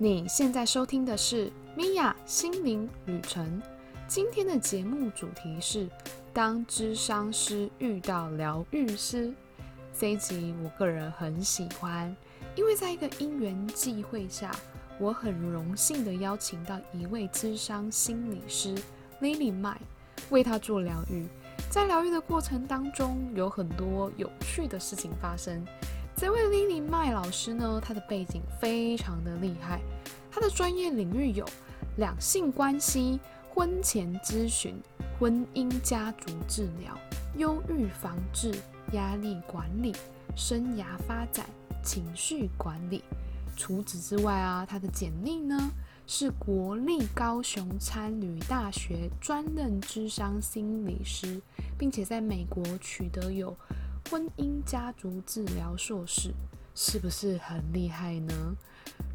你现在收听的是米娅心灵旅程。今天的节目主题是：当智商师遇到疗愈师。这一集我个人很喜欢，因为在一个因缘际会下，我很荣幸的邀请到一位智商心理师 Lily Mai 为他做疗愈。在疗愈的过程当中，有很多有趣的事情发生。这位 Lily 麦老师呢，他的背景非常的厉害，他的专业领域有两性关系、婚前咨询、婚姻家族治疗、忧郁防治、压力管理、生涯发展、情绪管理。除此之外啊，他的简历呢是国立高雄参旅大学专任智商心理师，并且在美国取得有。婚姻家族治疗硕士是不是很厉害呢？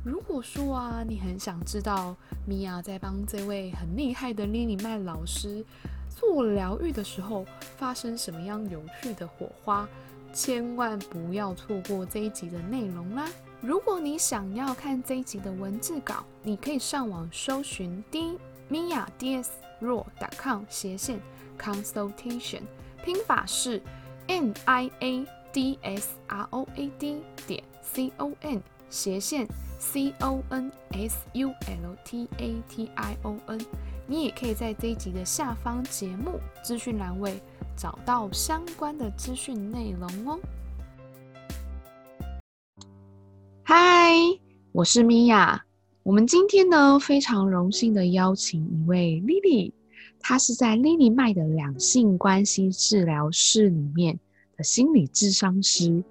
如果说啊，你很想知道米娅在帮这位很厉害的莉莉麦老师做疗愈的时候，发生什么样有趣的火花，千万不要错过这一集的内容啦！如果你想要看这一集的文字稿，你可以上网搜寻 d m i a d s r o c o m 斜线 consultation，拼法是。N i a d s r o a d 点 c o n 斜线 c o n s u l t a t i o n，你也可以在这一集的下方节目资讯栏位找到相关的资讯内容哦。嗨，我是米娅，我们今天呢非常荣幸的邀请一位 Lily。他是在 Lily 麦的两性关系治疗室里面的心理智商师。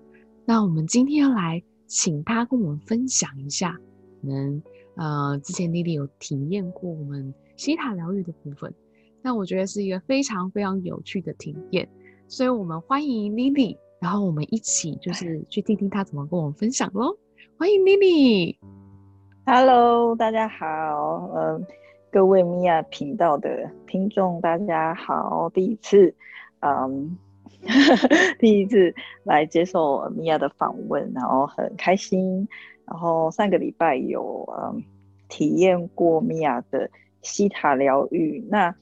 那我们今天要来请他跟我们分享一下，可能呃之前 Lily 有体验过我们西塔疗愈的部分，那我觉得是一个非常非常有趣的体验。所以我们欢迎 Lily，然后我们一起就是去听听他怎么跟我们分享喽。欢迎 Lily。Hello，大家好，嗯。各位米娅频道的听众，大家好！第一次，嗯，第一次来接受米娅的访问，然后很开心。然后上个礼拜有嗯体验过米娅的西塔疗愈。那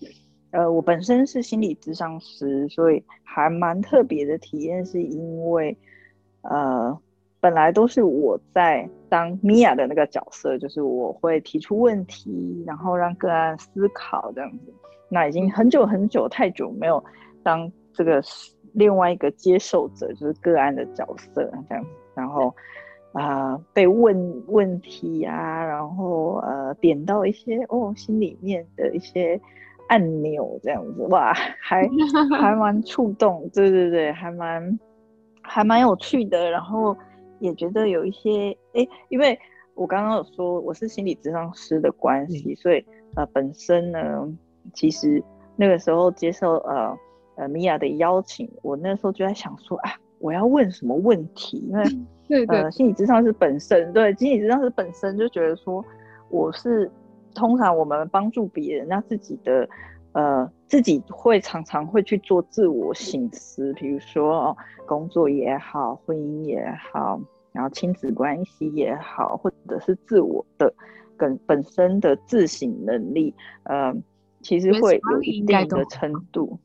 呃，我本身是心理咨商师，所以还蛮特别的体验，是因为呃。本来都是我在当米娅的那个角色，就是我会提出问题，然后让个案思考这样子。那已经很久很久太久没有当这个另外一个接受者，就是个案的角色这样子。然后啊，被问问题啊，然后呃，点到一些哦心里面的一些按钮这样子，哇，还 还蛮触动，对对对，还蛮还蛮有趣的。然后。也觉得有一些哎，因为我刚刚有说我是心理咨商师的关系，所以呃本身呢，其实那个时候接受呃呃米娅的邀请，我那时候就在想说啊，我要问什么问题？因为 对呃心理咨商师本身对心理咨商师本身就觉得说我是通常我们帮助别人，那自己的。呃，自己会常常会去做自我醒思，比如说工作也好，婚姻也好，然后亲子关系也好，或者是自我的跟本身的自省能力，呃，其实会有一定的程度。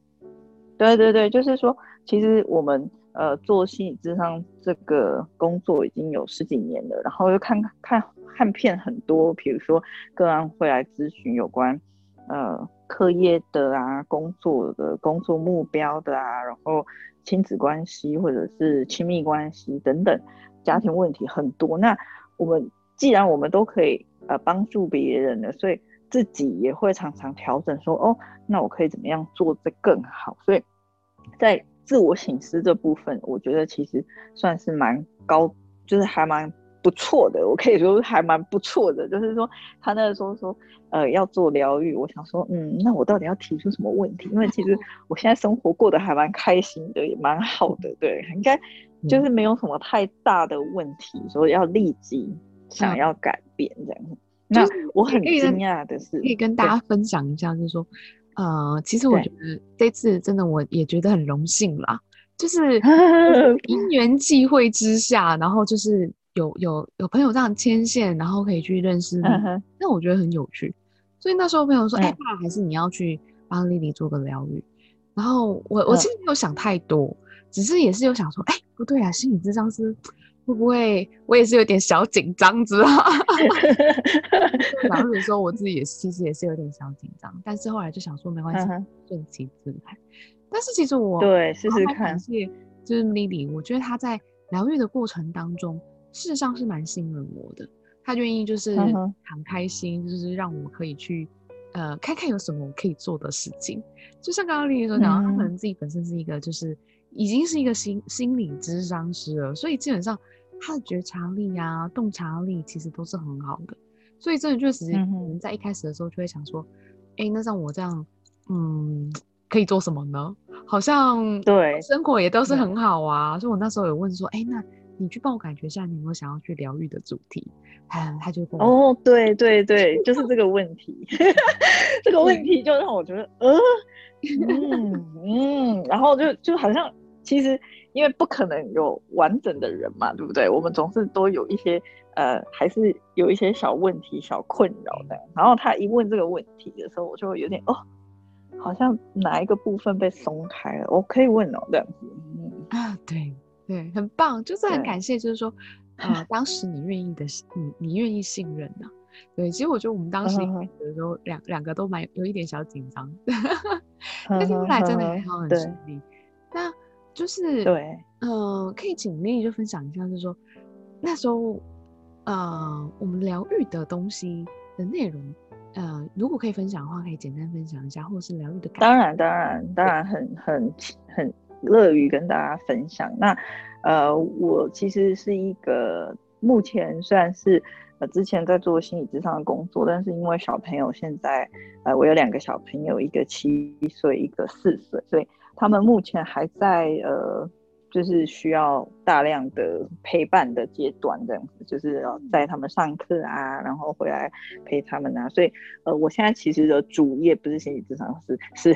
对对对，就是说，其实我们呃做心理智商这个工作已经有十几年了，然后又看看看片很多，比如说个案会来咨询有关。呃，课业的啊，工作的工作目标的啊，然后亲子关系或者是亲密关系等等，家庭问题很多。那我们既然我们都可以呃帮助别人了，所以自己也会常常调整说，哦，那我可以怎么样做得更好？所以在自我醒思这部分，我觉得其实算是蛮高，就是还蛮。不错的，我可以说还蛮不错的。就是说，他那个时候说，呃，要做疗愈，我想说，嗯，那我到底要提出什么问题？因为其实我现在生活过得还蛮开心的，也蛮好的，对，应该就是没有什么太大的问题，说要立即想要改变这样。那我很惊讶的是，可以跟大家分享一下，就是说，呃，其实我觉得这次真的我也觉得很荣幸啦，就是 因缘际会之下，然后就是。有有有朋友这样牵线，然后可以去认识你，那我觉得很有趣。所以那时候朋友说，哎，那还是你要去帮丽丽做个疗愈。然后我我其实没有想太多，只是也是有想说，哎，不对啊，心理智商是会不会我也是有点小紧张，知道吗？疗愈的时候，我自己也其实也是有点小紧张，但是后来就想说没关系，顺其自然。但是其实我对试试看，就是 Lily，我觉得她在疗愈的过程当中，事实上是蛮信任我的，他愿意就是很开心，就是让我可以去。呃，看看有什么我可以做的事情，就像刚刚丽丽所讲，他可能自己本身是一个，就是已经是一个心心理智商师了，所以基本上他的觉察力啊、洞察力其实都是很好的，所以真的确实，可能在一开始的时候就会想说，哎，那像我这样，嗯，可以做什么呢？好像对生活也都是很好啊，所以我那时候有问说，哎，那。你去帮我感觉一下，你有没有想要去疗愈的主题？他他就跟哦，对对对，就是这个问题，这个问题就让我觉得，呃，嗯嗯，然后就就好像其实因为不可能有完整的人嘛，对不对？我们总是都有一些呃，还是有一些小问题、小困扰的。然后他一问这个问题的时候，我就会有点哦，好像哪一个部分被松开了，我可以问哦，这样子，嗯啊，对。对，很棒，就是很感谢，就是说，呃，当时你愿意的，你你愿意信任呢？对，其实我觉得我们当时的时候，两两个都蛮有一点小紧张，但是后来真的很好，很顺利。那就是对，呃，可以请丽丽就分享一下，就是说那时候，呃，我们疗愈的东西的内容，呃，如果可以分享的话，可以简单分享一下，或者是疗愈的。当然，当然，当然，很很很。乐于跟大家分享。那，呃，我其实是一个目前虽然是呃之前在做心理智商的工作，但是因为小朋友现在，呃，我有两个小朋友，一个七岁，一个四岁，所以他们目前还在呃，就是需要大量的陪伴的阶段，这样子，就是要在他们上课啊，然后回来陪他们啊。所以，呃，我现在其实的主业不是心理智商，是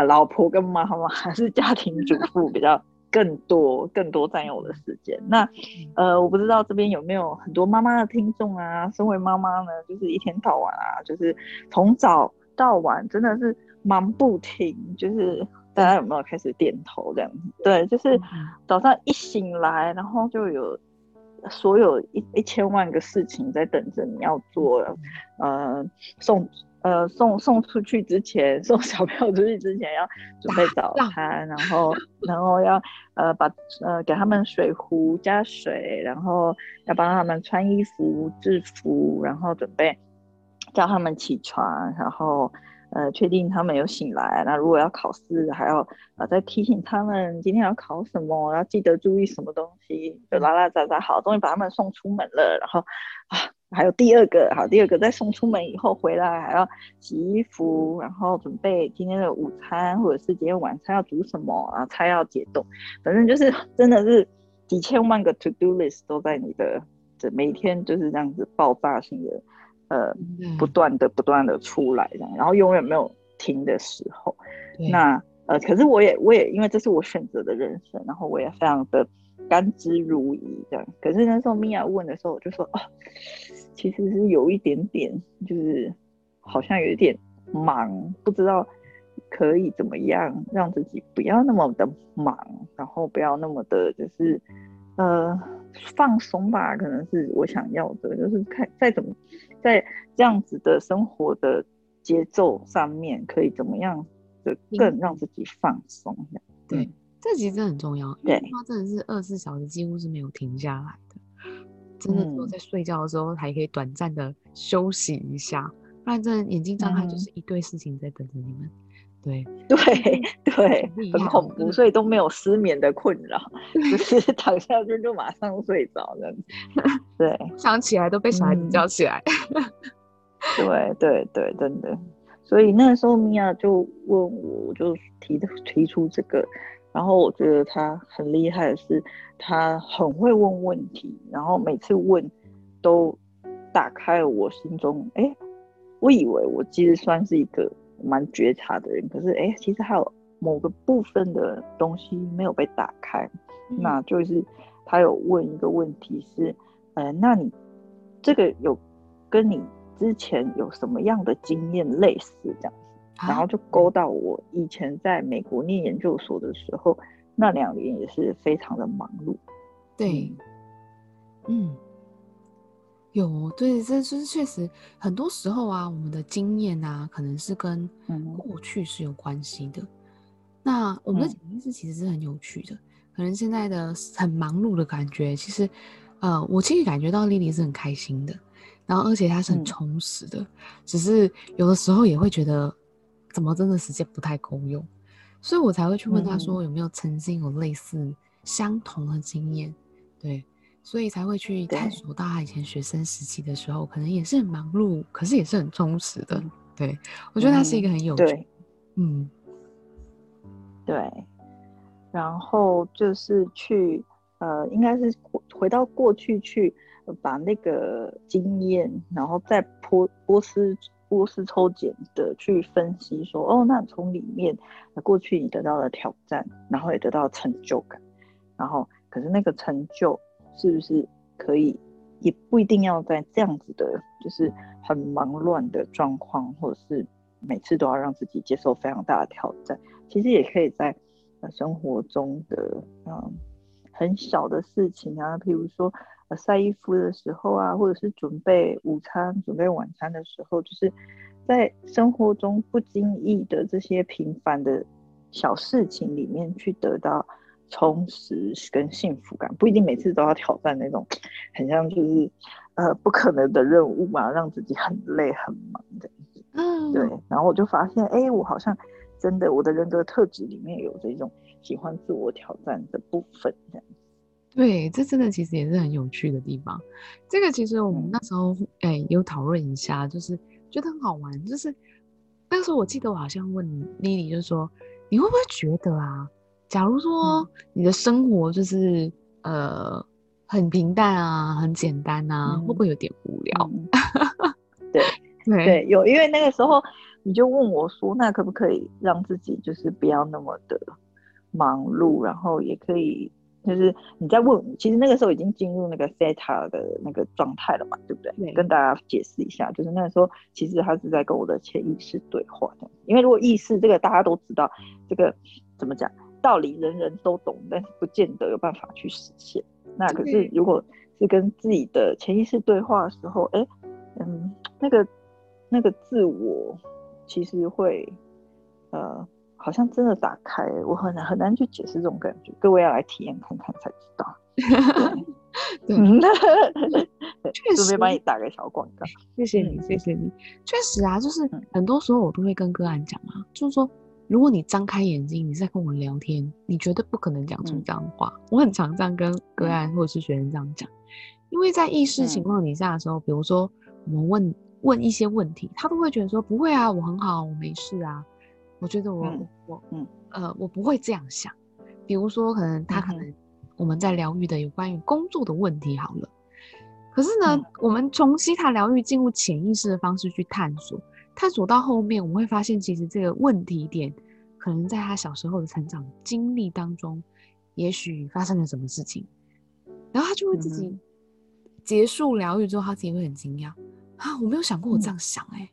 是。老婆跟妈妈还是家庭主妇比较更多更多占用我的时间。那呃，我不知道这边有没有很多妈妈的听众啊？身为妈妈呢，就是一天到晚啊，就是从早到晚真的是忙不停。就是大家有没有开始点头这样子？对，就是早上一醒来，然后就有所有一一千万个事情在等着你要做，呃，送。呃，送送出去之前，送小朋友出去之前要准备早餐，然后然后要呃把呃给他们水壶加水，然后要帮他们穿衣服制服，然后准备叫他们起床，然后呃确定他们有醒来。那如果要考试，还要呃再提醒他们今天要考什么，要记得注意什么东西，就拉拉杂杂，好，终于把他们送出门了，然后啊。还有第二个，好，第二个在送出门以后回来还要洗衣服，然后准备今天的午餐或者是今天晚餐要煮什么啊？菜要解冻，反正就是 真的是几千万个 to do list 都在你的这每天就是这样子爆炸性的，呃，不断的不断的出来这样，然后永远没有停的时候。那呃，可是我也我也因为这是我选择的人生，然后我也非常的甘之如饴这样。可是那时候米娅问的时候，我就说哦。其实是有一点点，就是好像有一点忙，不知道可以怎么样让自己不要那么的忙，然后不要那么的，就是呃放松吧，可能是我想要的，就是看再怎么在这样子的生活的节奏上面，可以怎么样的更让自己放松。对，这其实很重要，对，它真的是二十四小时几乎是没有停下来的。真的只有在睡觉的时候还可以短暂的休息一下，不然真的眼睛张开就是一堆事情在等着你们。对对对，很恐怖，所以都没有失眠的困扰，只是躺下去就马上睡着了。对，想起来都被小孩子叫起来。对对对，真的。所以那时候米娅就问我，我就提提出这个。然后我觉得他很厉害的是，他很会问问题，然后每次问都打开了我心中。哎，我以为我其实算是一个蛮觉察的人，可是哎，其实还有某个部分的东西没有被打开。那就是他有问一个问题是，呃，那你这个有跟你之前有什么样的经验类似这样子？然后就勾到我以前在美国念研究所的时候，那两年也是非常的忙碌。对，嗯，有对，这就是确实很多时候啊，我们的经验啊，可能是跟过去是有关系的。那我们的潜意识其实是很有趣的，可能现在的很忙碌的感觉，其实，呃，我其实感觉到丽丽是很开心的，然后而且她是很充实的，只是有的时候也会觉得。怎么真的时间不太够用，所以我才会去问她说有没有曾经有类似相同的经验，对，所以才会去探索到他以前学生时期的时候，可能也是很忙碌，可是也是很充实的。对我觉得他是一个很有趣，嗯，对，然后就是去呃，应该是回到过去去把那个经验，然后再波波斯。波斯抽检的去分析说，哦，那从里面过去你得到了挑战，然后也得到成就感，然后可是那个成就是不是可以，也不一定要在这样子的，就是很忙乱的状况，或者是每次都要让自己接受非常大的挑战，其实也可以在生活中的嗯很小的事情啊，譬如说。晒衣服的时候啊，或者是准备午餐、准备晚餐的时候，就是在生活中不经意的这些平凡的小事情里面去得到充实跟幸福感，不一定每次都要挑战那种很像就是呃不可能的任务嘛，让自己很累很忙的。嗯，对。然后我就发现，哎，我好像真的我的人格特质里面有这种喜欢自我挑战的部分，这样。对，这真的其实也是很有趣的地方。这个其实我们那时候哎有讨论一下，就是觉得很好玩。就是那时候我记得我好像问妮妮，就是说你会不会觉得啊，假如说你的生活就是呃很平淡啊，很简单啊，会不会有点无聊？对对，有，因为那个时候你就问我说，那可不可以让自己就是不要那么的忙碌，然后也可以。就是你在问，其实那个时候已经进入那个 theta 的那个状态了嘛，对不对？跟大家解释一下，就是那个时候其实他是在跟我的潜意识对话的。因为如果意识这个大家都知道，这个怎么讲道理人人都懂，但是不见得有办法去实现。那可是如果是跟自己的潜意识对话的时候，哎，嗯，那个那个自我其实会呃。好像真的打开，我很难很难去解释这种感觉，各位要来体验看看才知道。嗯，确实，准备帮你打个小广告。谢谢你，谢谢你。确实啊，就是很多时候我都会跟个案讲啊，就是说，如果你张开眼睛，你在跟我聊天，你绝对不可能讲出这样的话。我很常这样跟个案或者是学生这样讲，因为在意识情况底下的时候，比如说我们问问一些问题，他都会觉得说不会啊，我很好，我没事啊。我觉得我我嗯。呃我不会这样想，比如说可能他可能我们在疗愈的有关于工作的问题好了，可是呢我们从西塔疗愈进入潜意识的方式去探索，探索到后面我们会发现其实这个问题点可能在他小时候的成长经历当中，也许发生了什么事情，然后他就会自己结束疗愈之后，他自己会很惊讶。啊我没有想过我这样想哎。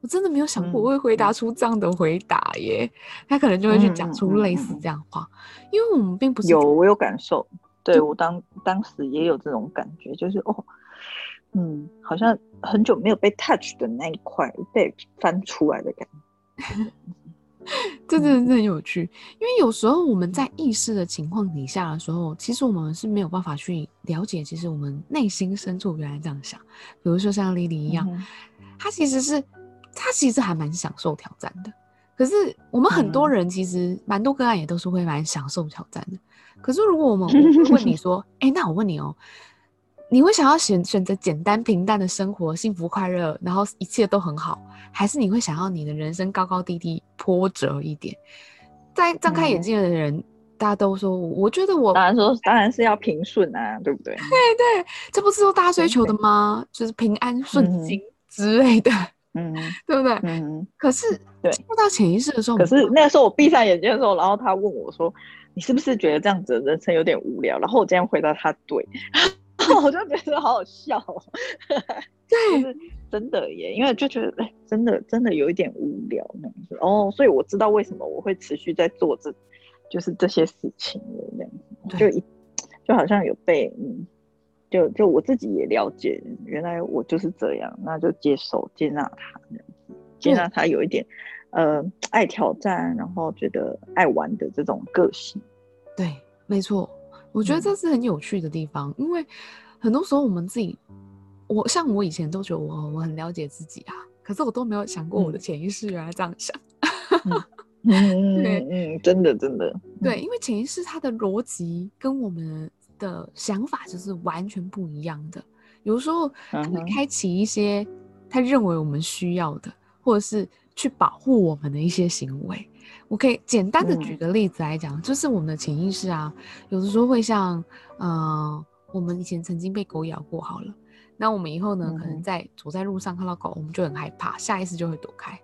我真的没有想过我会回答出这样的回答耶，他可能就会去讲出类似这样话，因为我们并不是有我有感受，对我当当时也有这种感觉，就是哦，嗯，好像很久没有被 touch 的那一块被翻出来的感觉，这真的很有趣，因为有时候我们在意识的情况底下的时候，其实我们是没有办法去了解，其实我们内心深处原来这样想，比如说像莉莉一样，她其实是。她其实还蛮享受挑战的，可是我们很多人其实蛮多个案也都是会蛮享受挑战的。可是如果我们问你说，哎，那我问你哦，你会想要选选择简单平淡的生活，幸福快乐，然后一切都很好，还是你会想要你的人生高高低低波折一点？在张开眼睛的人，大家都说，我觉得我当然说当然是要平顺啊，对不对？对对，这不是都大家追求的吗？就是平安顺境之类的。嗯，对不对？嗯，可是对进入到潜意识的时候，可是那个时候我闭上眼睛的时候，然后他问我说：“你是不是觉得这样子的人生有点无聊？”然后我这样回答他：“对。” 我就觉得好好笑哦。对，就是真的耶，因为就觉得哎，真的真的有一点无聊那样子。哦，所以我知道为什么我会持续在做这，就是这些事情了这样子，就一就好像有被嗯，就就我自己也了解，原来我就是这样，那就接受接纳他这样子，接纳他有一点呃爱挑战，然后觉得爱玩的这种个性。对，没错，我觉得这是很有趣的地方，因为很多时候我们自己。我像我以前都觉得我我很了解自己啊，可是我都没有想过我的潜意识原来这样想。嗯嗯嗯，真的真的。对，因为潜意识它的逻辑跟我们的想法就是完全不一样的。有时候它会开启一些他认为我们需要的，或者是去保护我们的一些行为。我可以简单的举个例子来讲，就是我们的潜意识啊，有的时候会像，嗯，我们以前曾经被狗咬过，好了。那我们以后呢？可能在走在路上看到狗，我们就很害怕，下意识就会躲开。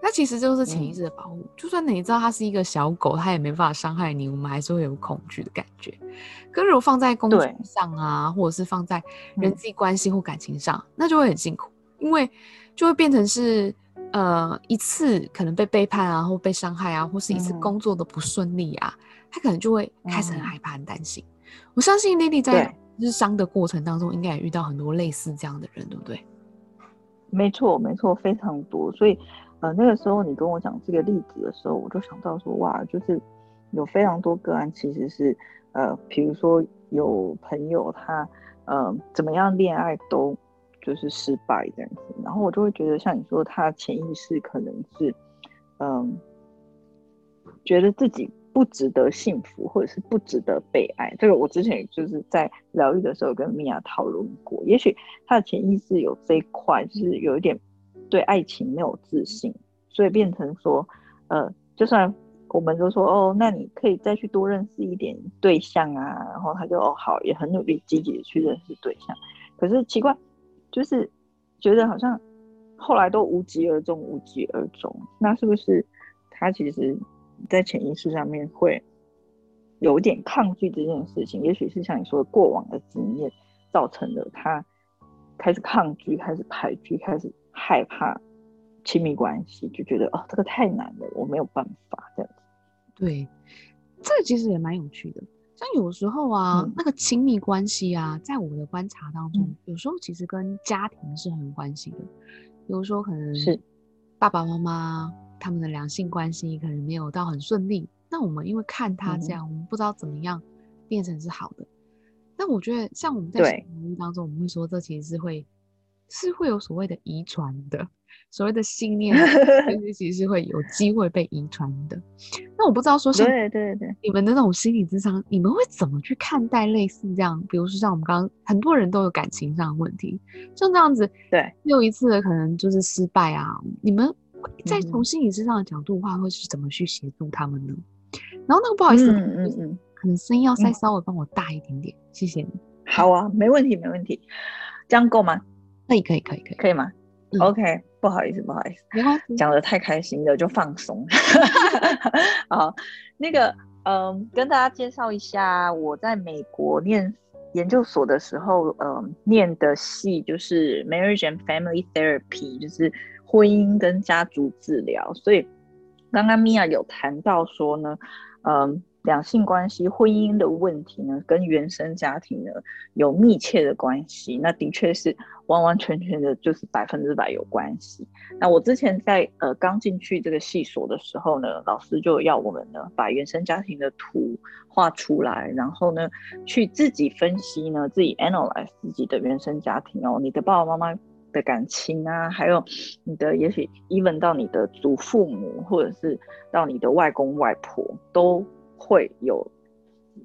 那其实就是潜意识的保护。就算你知道它是一个小狗，它也没办法伤害你，我们还是会有恐惧的感觉。可如果放在工作上啊，或者是放在人际关系或感情上，那就会很辛苦，因为就会变成是呃一次可能被背叛啊，或被伤害啊，或是一次工作的不顺利啊，他可能就会开始很害怕、很担心。我相信丽丽在。日商的过程当中，应该也遇到很多类似这样的人，对不对？没错，没错，非常多。所以，呃，那个时候你跟我讲这个例子的时候，我就想到说，哇，就是有非常多个案，其实是，呃，比如说有朋友他，呃，怎么样恋爱都就是失败这样子，然后我就会觉得，像你说，他潜意识可能是，嗯，觉得自己。不值得幸福，或者是不值得被爱，这个我之前就是在疗愈的时候跟米娅讨论过。也许他的潜意识有这一块，就是有一点对爱情没有自信，所以变成说，呃，就算我们都说哦，那你可以再去多认识一点对象啊，然后他就哦好，也很努力积极的去认识对象。可是奇怪，就是觉得好像后来都无疾而终，无疾而终。那是不是他其实？在潜意识上面会有点抗拒这件事情，也许是像你说的过往的经验造成的，他开始抗拒，开始排拒，开始害怕亲密关系，就觉得哦，这个太难了，我没有办法这样子。对，这其实也蛮有趣的。像有时候啊，那个亲密关系啊，在我的观察当中，有时候其实跟家庭是很有关系的。比如说，可能是爸爸妈妈。他们的两性关系可能没有到很顺利，那我们因为看他这样，我们不知道怎么样变成是好的。那我觉得，像我们在生育当中，我们会说这其实是会是会有所谓的遗传的，所谓的信念，其实是会有机会被遗传的。那我不知道说，对对对，你们的那种心理智商，你们会怎么去看待类似这样？比如说像我们刚刚很多人都有感情上的问题，像这样子，对，又一次的可能就是失败啊，你们。在从心理智商的角度的话，会是怎么去协助他们呢？然后那个不好意思，嗯嗯嗯，可能声音要再稍微帮我大一点点，谢谢你。好啊，没问题，没问题，这样够吗？可以，可以，可以，可以，可以吗？OK，不好意思，不好意思，讲的太开心了，就放松。好，那个，嗯，跟大家介绍一下，我在美国念研究所的时候，嗯，念的系就是 Marriage and Family Therapy，就是。婚姻跟家族治疗，所以刚刚米娅有谈到说呢，嗯，两性关系、婚姻的问题呢，跟原生家庭呢有密切的关系。那的确是完完全全的，就是百分之百有关系。那我之前在呃刚进去这个系所的时候呢，老师就要我们呢把原生家庭的图画出来，然后呢去自己分析呢，自己 analyze 自己的原生家庭哦，你的爸爸妈妈。的感情啊，还有你的，也许 even 到你的祖父母，或者是到你的外公外婆，都会有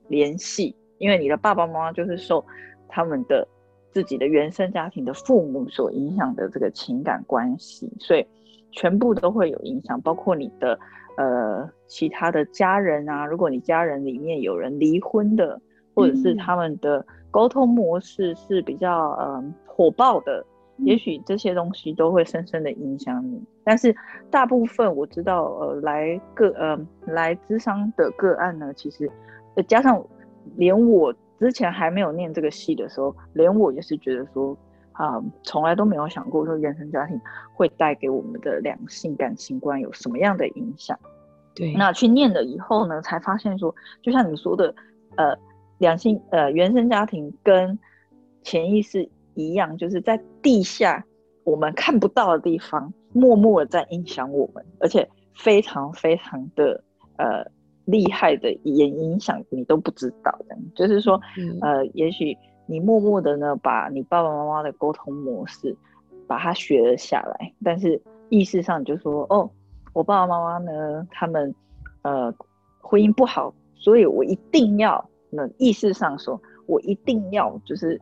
联系，因为你的爸爸妈妈就是受他们的自己的原生家庭的父母所影响的这个情感关系，所以全部都会有影响，包括你的呃其他的家人啊，如果你家人里面有人离婚的，或者是他们的沟通模式是比较嗯火爆的。也许这些东西都会深深的影响你，但是大部分我知道，呃，来个呃来咨商的个案呢，其实呃加上连我之前还没有念这个戏的时候，连我也是觉得说，啊，从来都没有想过说原生家庭会带给我们的两性感情观有什么样的影响。对，那去念了以后呢，才发现说，就像你说的，呃，两性呃原生家庭跟潜意识一样，就是在地下我们看不到的地方，默默的在影响我们，而且非常非常的呃厉害的，也影响你都不知道的。就是说，呃，也许你默默的呢，把你爸爸妈妈的沟通模式把它学了下来，但是意识上就说，哦。我爸爸妈妈呢？他们呃婚姻不好，所以我一定要那意识上说，我一定要就是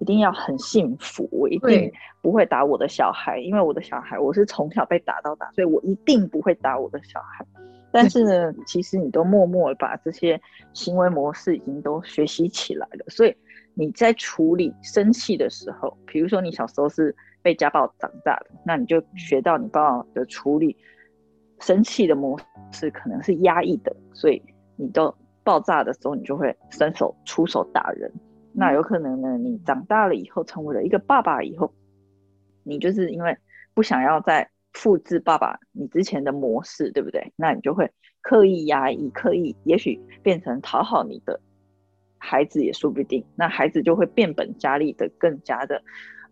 一定要很幸福，我一定不会打我的小孩，因为我的小孩我是从小被打到大，所以我一定不会打我的小孩。但是呢，其实你都默默把这些行为模式已经都学习起来了，所以你在处理生气的时候，比如说你小时候是被家暴长大的，那你就学到你爸爸的处理。生气的模式可能是压抑的，所以你都爆炸的时候，你就会伸手出手打人。那有可能呢，你长大了以后，成为了一个爸爸以后，你就是因为不想要再复制爸爸你之前的模式，对不对？那你就会刻意压抑，刻意也许变成讨好你的孩子也说不定。那孩子就会变本加厉的更加的。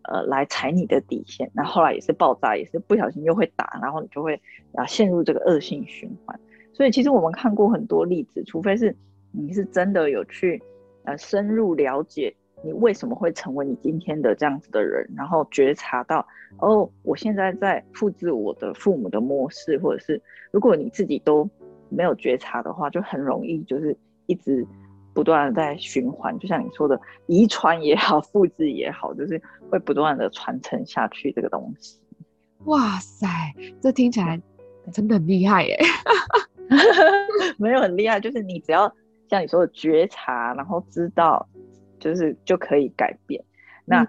呃，来踩你的底线，那后来也是爆炸，也是不小心又会打，然后你就会啊陷入这个恶性循环。所以其实我们看过很多例子，除非是你是真的有去呃深入了解你为什么会成为你今天的这样子的人，然后觉察到哦，我现在在复制我的父母的模式，或者是如果你自己都没有觉察的话，就很容易就是一直。不断的在循环，就像你说的，遗传也好，复制也好，就是会不断的传承下去这个东西。哇塞，这听起来真的很厉害耶！没有很厉害，就是你只要像你说的觉察，然后知道，就是就可以改变。那。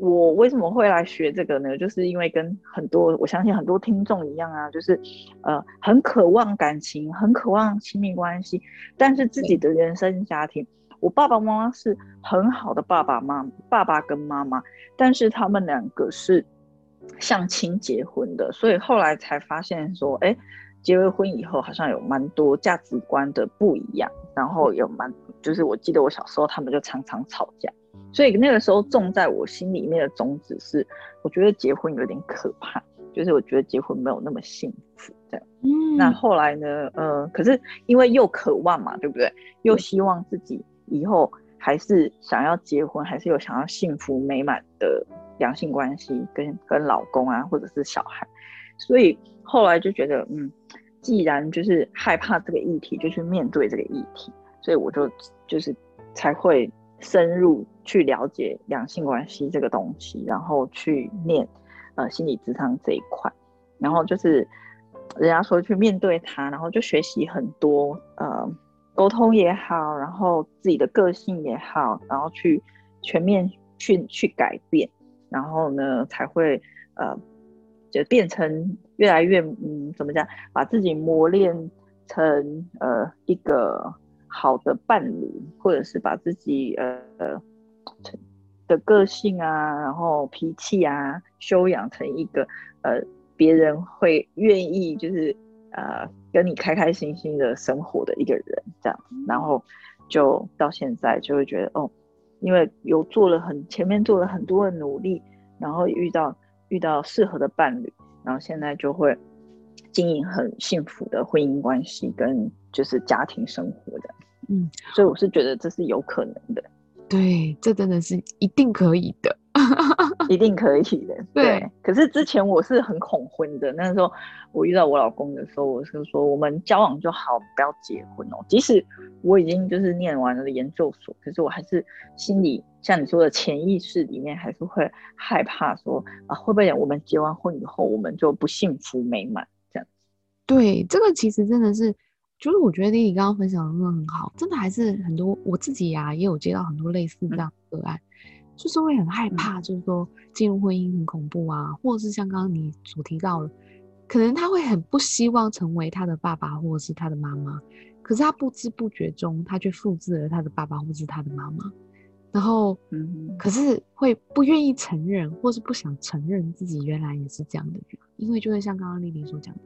我为什么会来学这个呢？就是因为跟很多我相信很多听众一样啊，就是呃很渴望感情，很渴望亲密关系，但是自己的原生家庭，我爸爸妈妈是很好的爸爸妈爸爸跟妈妈，但是他们两个是相亲结婚的，所以后来才发现说，哎，结了婚以后好像有蛮多价值观的不一样，然后有蛮就是我记得我小时候他们就常常吵架。所以那个时候种在我心里面的种子是，我觉得结婚有点可怕，就是我觉得结婚没有那么幸福这样。嗯，那后来呢？呃，可是因为又渴望嘛，对不对？又希望自己以后还是想要结婚，还是有想要幸福美满的良性关系，跟跟老公啊，或者是小孩。所以后来就觉得，嗯，既然就是害怕这个议题，就去面对这个议题。所以我就就是才会。深入去了解两性关系这个东西，然后去念呃心理智商这一块，然后就是人家说去面对它，然后就学习很多呃沟通也好，然后自己的个性也好，然后去全面去去改变，然后呢才会呃就变成越来越嗯怎么讲，把自己磨练成呃一个。好的伴侣，或者是把自己呃的个性啊，然后脾气啊，修养成一个呃别人会愿意就是呃跟你开开心心的生活的一个人，这样，然后就到现在就会觉得哦，因为有做了很前面做了很多的努力，然后遇到遇到适合的伴侣，然后现在就会经营很幸福的婚姻关系跟就是家庭生活的。嗯，所以我是觉得这是有可能的，对，这真的是一定可以的，一定可以的。对，可是之前我是很恐婚的，那时候我遇到我老公的时候，我是说我们交往就好，不要结婚哦。即使我已经就是念完了研究所，可是我还是心里像你说的潜意识里面还是会害怕说啊，会不会我们结完婚以后我们就不幸福美满这样子？对，这个其实真的是。就是我觉得丽丽刚刚分享的真的很好，真的还是很多我自己呀也有接到很多类似这样个案，就是会很害怕，就是说进入婚姻很恐怖啊，或者是像刚刚你所提到的，可能他会很不希望成为他的爸爸或者是他的妈妈，可是他不知不觉中他却复制了他的爸爸或者是他的妈妈，然后，嗯，可是会不愿意承认，或是不想承认自己原来也是这样的人，因为就会像刚刚丽丽所讲的，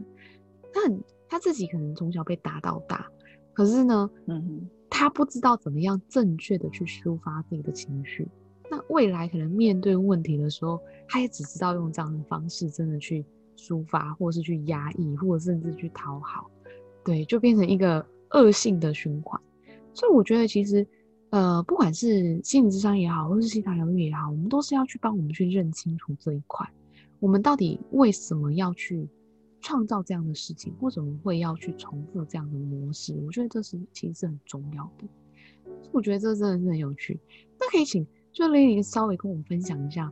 他很他自己可能从小被打到大，可是呢，嗯，他不知道怎么样正确的去抒发自己的情绪，那未来可能面对问题的时候，他也只知道用这样的方式真的去抒发，或是去压抑，或者甚至去讨好，对，就变成一个恶性的循环。所以我觉得其实。呃，不管是心理智商也好，或是其他疗愈也好，我们都是要去帮我们去认清楚这一块，我们到底为什么要去创造这样的事情，或怎么会要去重复这样的模式？我觉得这是其实是很重要的。我觉得这真的是很有趣。那可以请就雷琳稍微跟我们分享一下，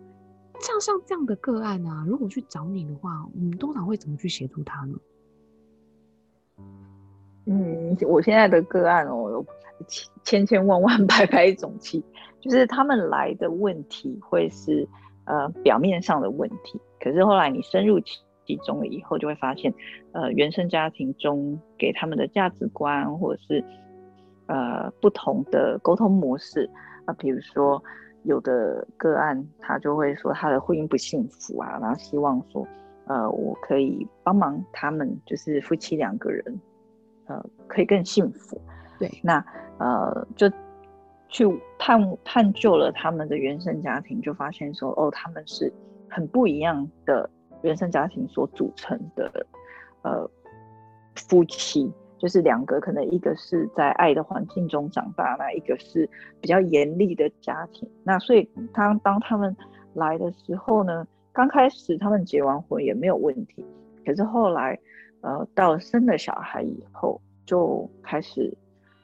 像像这样的个案啊，如果去找你的话，我们通常会怎么去协助他呢？嗯，我现在的个案哦。千千万万 百百种气，就是他们来的问题会是呃表面上的问题，可是后来你深入其中了以后，就会发现，呃原生家庭中给他们的价值观，或者是呃不同的沟通模式啊，比如说有的个案他就会说他的婚姻不幸福啊，然后希望说呃我可以帮忙他们，就是夫妻两个人呃可以更幸福。对，那呃，就去探探究了他们的原生家庭，就发现说，哦，他们是很不一样的原生家庭所组成的，呃，夫妻，就是两个可能一个是在爱的环境中长大，那一个是比较严厉的家庭。那所以当当他们来的时候呢，刚开始他们结完婚也没有问题，可是后来，呃，到生了小孩以后，就开始。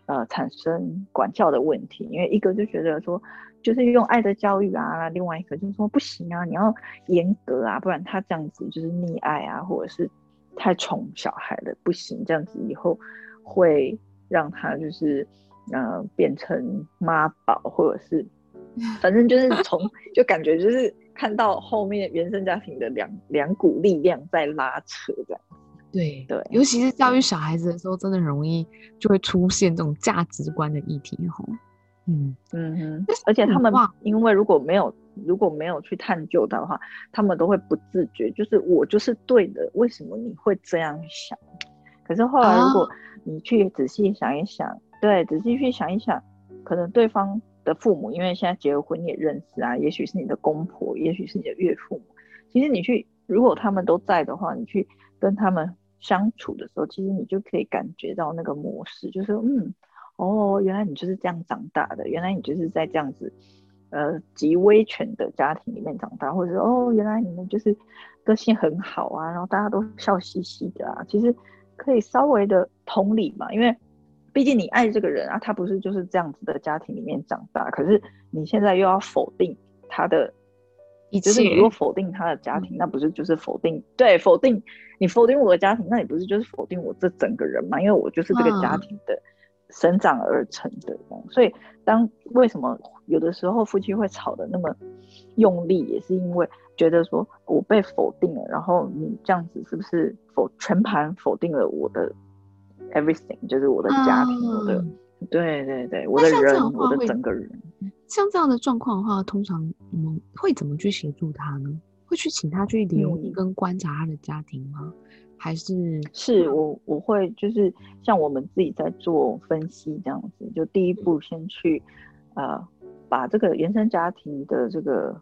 呃，产生管教的问题，因为一个就觉得说，就是用爱的教育啊，另外一个就是说不行啊，你要严格啊，不然他这样子就是溺爱啊，或者是太宠小孩了，不行，这样子以后会让他就是呃变成妈宝，或者是 反正就是从就感觉就是看到后面原生家庭的两两股力量在拉扯这样。对对，尤其是教育小孩子的时候，真的容易就会出现这种价值观的议题，吼。嗯嗯哼，而且他们因为如果没有如果没有去探究的话，他们都会不自觉，就是我就是对的，为什么你会这样想？可是后来如果你去仔细想一想，对，仔细去想一想，可能对方的父母，因为现在结了婚你也认识啊，也许是你的公婆，也许是你的岳父母，其实你去如果他们都在的话，你去跟他们。相处的时候，其实你就可以感觉到那个模式，就是嗯，哦，原来你就是这样长大的，原来你就是在这样子，呃，极威权的家庭里面长大，或者是哦，原来你们就是个性很好啊，然后大家都笑嘻嘻的啊，其实可以稍微的同理嘛，因为毕竟你爱这个人啊，他不是就是这样子的家庭里面长大，可是你现在又要否定他的。就是你如果否定他的家庭，那不是就是否定？对，否定你否定我的家庭，那你不是就是否定我这整个人嘛？因为我就是这个家庭的生长而成的。所以，当为什么有的时候夫妻会吵得那么用力，也是因为觉得说我被否定了，然后你这样子是不是否全盘否定了我的 everything？就是我的家庭，我的对对对，我的人，我的整个人。像这样的状况的话，通常我们会怎么去协助他呢？会去请他去留意跟观察他的家庭吗？还是是我我会就是像我们自己在做分析这样子，就第一步先去呃把这个原生家庭的这个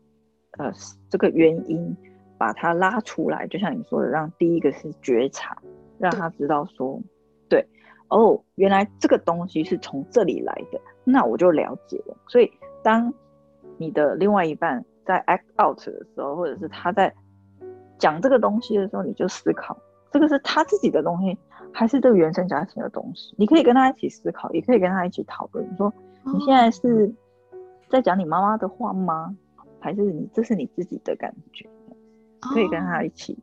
呃这个原因把它拉出来，就像你说的，让第一个是觉察，让他知道说对哦，原来这个东西是从这里来的，那我就了解了，所以。当你的另外一半在 act out 的时候，或者是他在讲这个东西的时候，你就思考，这个是他自己的东西，还是这个原生家庭的东西？你可以跟他一起思考，也可以跟他一起讨论。说你现在是在讲你妈妈的话吗？还是你这是你自己的感觉？可以跟他一起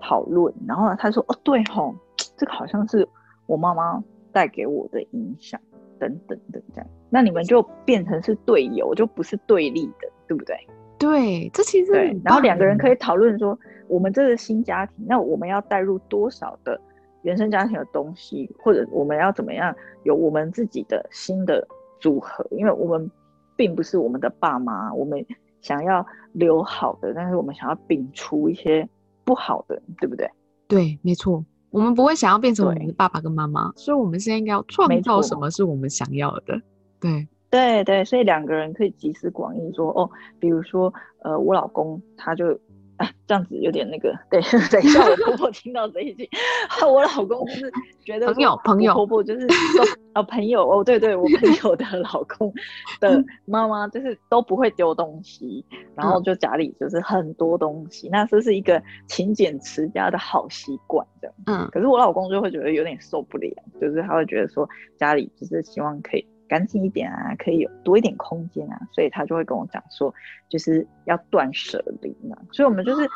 讨论。然后他说：“哦，对吼，这个好像是我妈妈带给我的影响。”等等等这样，那你们就变成是队友，就不是对立的，对不对？对，这其实对。然后两个人可以讨论说，我们这个新家庭，那我们要带入多少的原生家庭的东西，或者我们要怎么样有我们自己的新的组合？因为我们并不是我们的爸妈，我们想要留好的，但是我们想要摒除一些不好的，对不对？对，没错，我们不会想要变成我们的爸爸跟妈妈，所以我们现在应该要创造什么是我们想要的。对，对对，所以两个人可以集思广益说，哦，比如说，呃，我老公他就啊这样子有点那个，对，等一下我婆婆听到这一句，我老公就是觉得朋友说朋友我婆婆就是说啊朋友哦，对对，我朋友的老公的妈妈就是都不会丢东西，然后就家里就是很多东西，那这是一个勤俭持家的好习惯，这样。嗯，可是我老公就会觉得有点受不了，就是他会觉得说家里就是希望可以干净一点啊，可以有多一点空间啊，所以他就会跟我讲说，就是要断舍离嘛。所以我们就是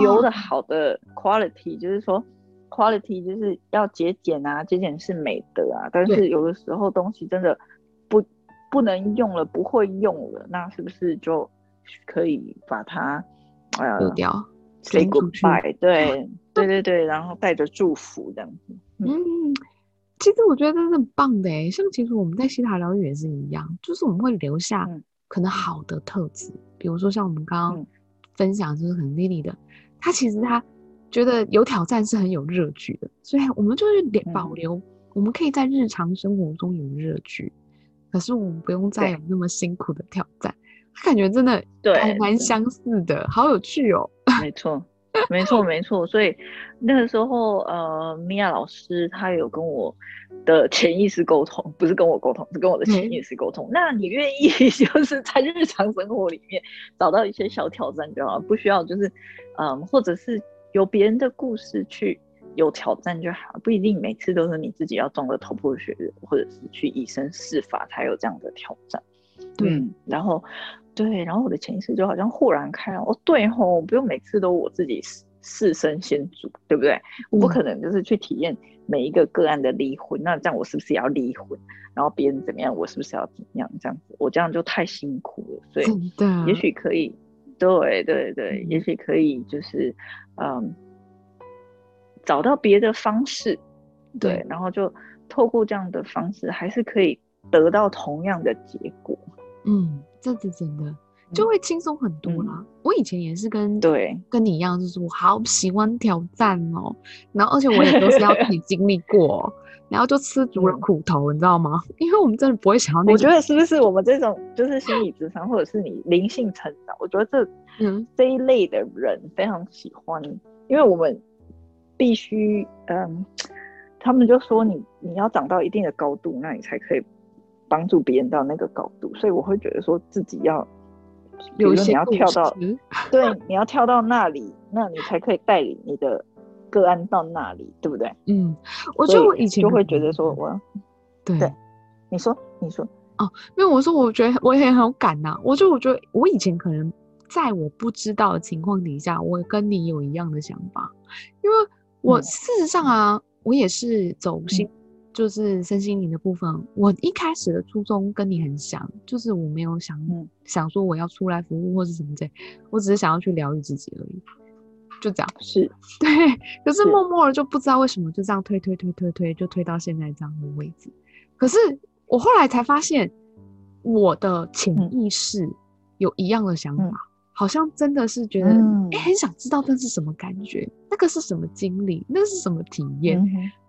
留哦的好的 quality，就是说 quality 就是要节俭啊，节俭是美德啊。但是有的时候东西真的不不能用了，不会用了，那是不是就可以把它呃丢掉。say goodbye？对 对对对，然后带着祝福这样子。嗯，其实我觉得这是很棒的诶，像其实我们在西塔疗愈也是一样，就是我们会留下嗯。可能好的特质，比如说像我们刚刚嗯分享，就是可能 Lily 的，她其实她觉得有挑战是很有乐趣的，所以我们就是留保嗯。留，我们可以在日常生活中有乐趣，可是我们不用再有那么辛苦的挑战，感觉真的对还蛮相似的，好有趣哦。没错，没错，没错。所以那个时候，呃，米娅老师她有跟我的潜意识沟通，不是跟我沟通，是跟我的潜意识沟通。那你愿意 就是在日常生活里面找到一些小挑战就好，不需要就是，嗯，或者是有别人的故事去。有挑战就好，不一定每次都是你自己要撞个头破血流，或者是去以身试法才有这样的挑战。嗯，然后对，然后我的潜意识就好像豁然开朗，哦，对吼，我不用每次都我自己四四身先主，对不对？我不嗯可能就是去体验每一个个案的离婚，那这样我是不是也要离婚？然后别人怎么样，我是不是要怎么样？这样子，我这样就太辛苦了，所以也许可以，对对对，也嗯许可以，就是嗯，找到别的方式，对对，然后就透过这样的方式，还是可以得到同样的结果。嗯，这是真的，就会轻松很多啦。我以前也是跟嗯对。跟你一样，就是我好喜欢挑战哦，然后而且我也都是要自己 经历过。哦，然后就吃足了嗯。苦头，你知道吗？因为我们真的不会想要我觉得是不是我们这种就是心理智商，或者是你灵性成长，我觉得这嗯，这一类的人非常喜欢，因为我们必须，嗯，他们就说你你要长到一定的高度，那你才可以帮助别人到那个高度，所以我会觉得说自己要，比如说你要跳到，对，你要跳到那里，那你才可以带领你的个案到那里，对不对？嗯，我觉得我以前就会觉得说，我要，对。对你说，你说，哦因为我说我觉得我也很有感呐、我就我觉得我以前可能在我不知道的情况底下，我跟你有一样的想法，因为我嗯。事实上啊，我也是走心，就是身心灵的部分。我一开始的初衷跟你很像，就是我没有想、嗯想说我要出来服务或是什么之类，我只是想要去疗愈自己而已，就这样。是，对，可是是默默的就不知道为什么就这样推推推推推，就推到现在这样的位置。可是我后来才发现，我的潜嗯意识有一样的想法，嗯好像真的是觉得，哎、嗯很想知道那是什么感觉，那个是什么经历，那是什么体验，